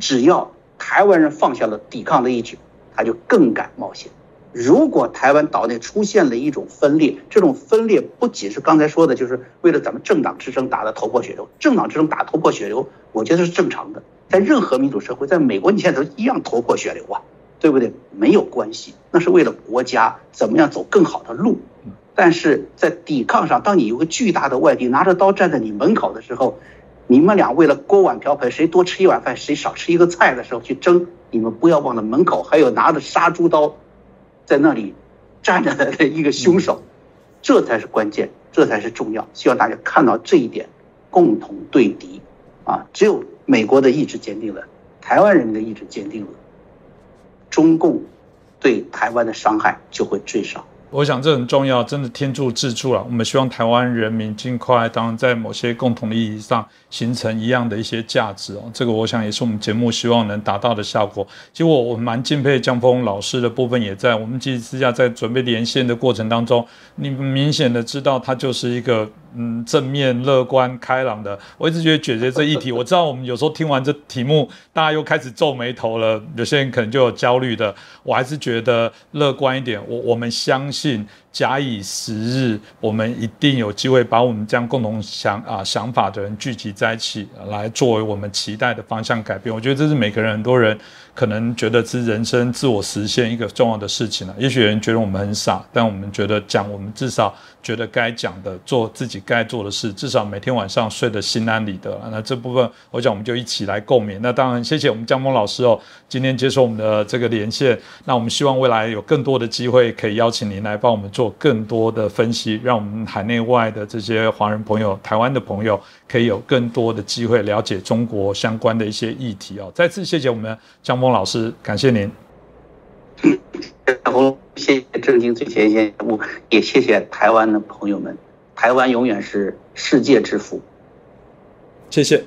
S3: 只要台湾人放下了抵抗的意志，他就更敢冒险。如果台湾岛内出现了一种分裂，这种分裂不仅是刚才说的，就是为了咱们政党之争打得头破血流。政党之争打头破血流，我觉得是正常的。在任何民主社会，在美国你现在都一样头破血流啊，对不对？没有关系，那是为了国家怎么样走更好的路。但是在抵抗上，当你有个巨大的外敌拿着刀站在你门口的时候，你们俩为了锅碗瓢盆，谁多吃一碗饭，谁少吃一个菜的时候去争，你们不要忘了门口还有拿着杀猪刀在那里站着的一个凶手，这才是关键。这才是重要。希望大家看到这一点，共同对敌，啊，只有美国的意志坚定了，台湾人民的意志坚定了，中共对台湾的伤害就会最少。
S1: 我想这很重要，真的天助自助了。我们希望台湾人民尽快，当然在某些共同的意义上形成一样的一些价值哦。这个我想也是我们节目希望能达到的效果。其实我我蛮敬佩江峰老师的部分，也在我们其实私下在准备连线的过程当中，你明显的知道他就是一个。嗯，正面、乐观、开朗的，我一直觉得解决这议题。我知道我们有时候听完这题目，大家又开始皱眉头了，有些人可能就有焦虑的。我还是觉得乐观一点，我我们相信。假以时日，我们一定有机会把我们这样共同想啊想法的人聚集在一起，来作为我们期待的方向改变。我觉得这是每个人很多人可能觉得是人生自我实现一个重要的事情了。也许有人觉得我们很傻，但我们觉得讲我们至少觉得该讲的，做自己该做的事，至少每天晚上睡得心安理得。那这部分，我想我们就一起来共勉。那当然，谢谢我们江峰老师哦，今天接受我们的这个连线。那我们希望未来有更多的机会可以邀请您来帮我们做。更多的分析，让我们海内外的这些华人朋友、台湾的朋友，可以有更多的机会了解中国相关的一些议题哦。再次谢谢我们江峰老师，感谢您。
S3: 谢谢正经最前线，我也谢谢台湾的朋友们，台湾永远是世界之福。
S1: 谢谢。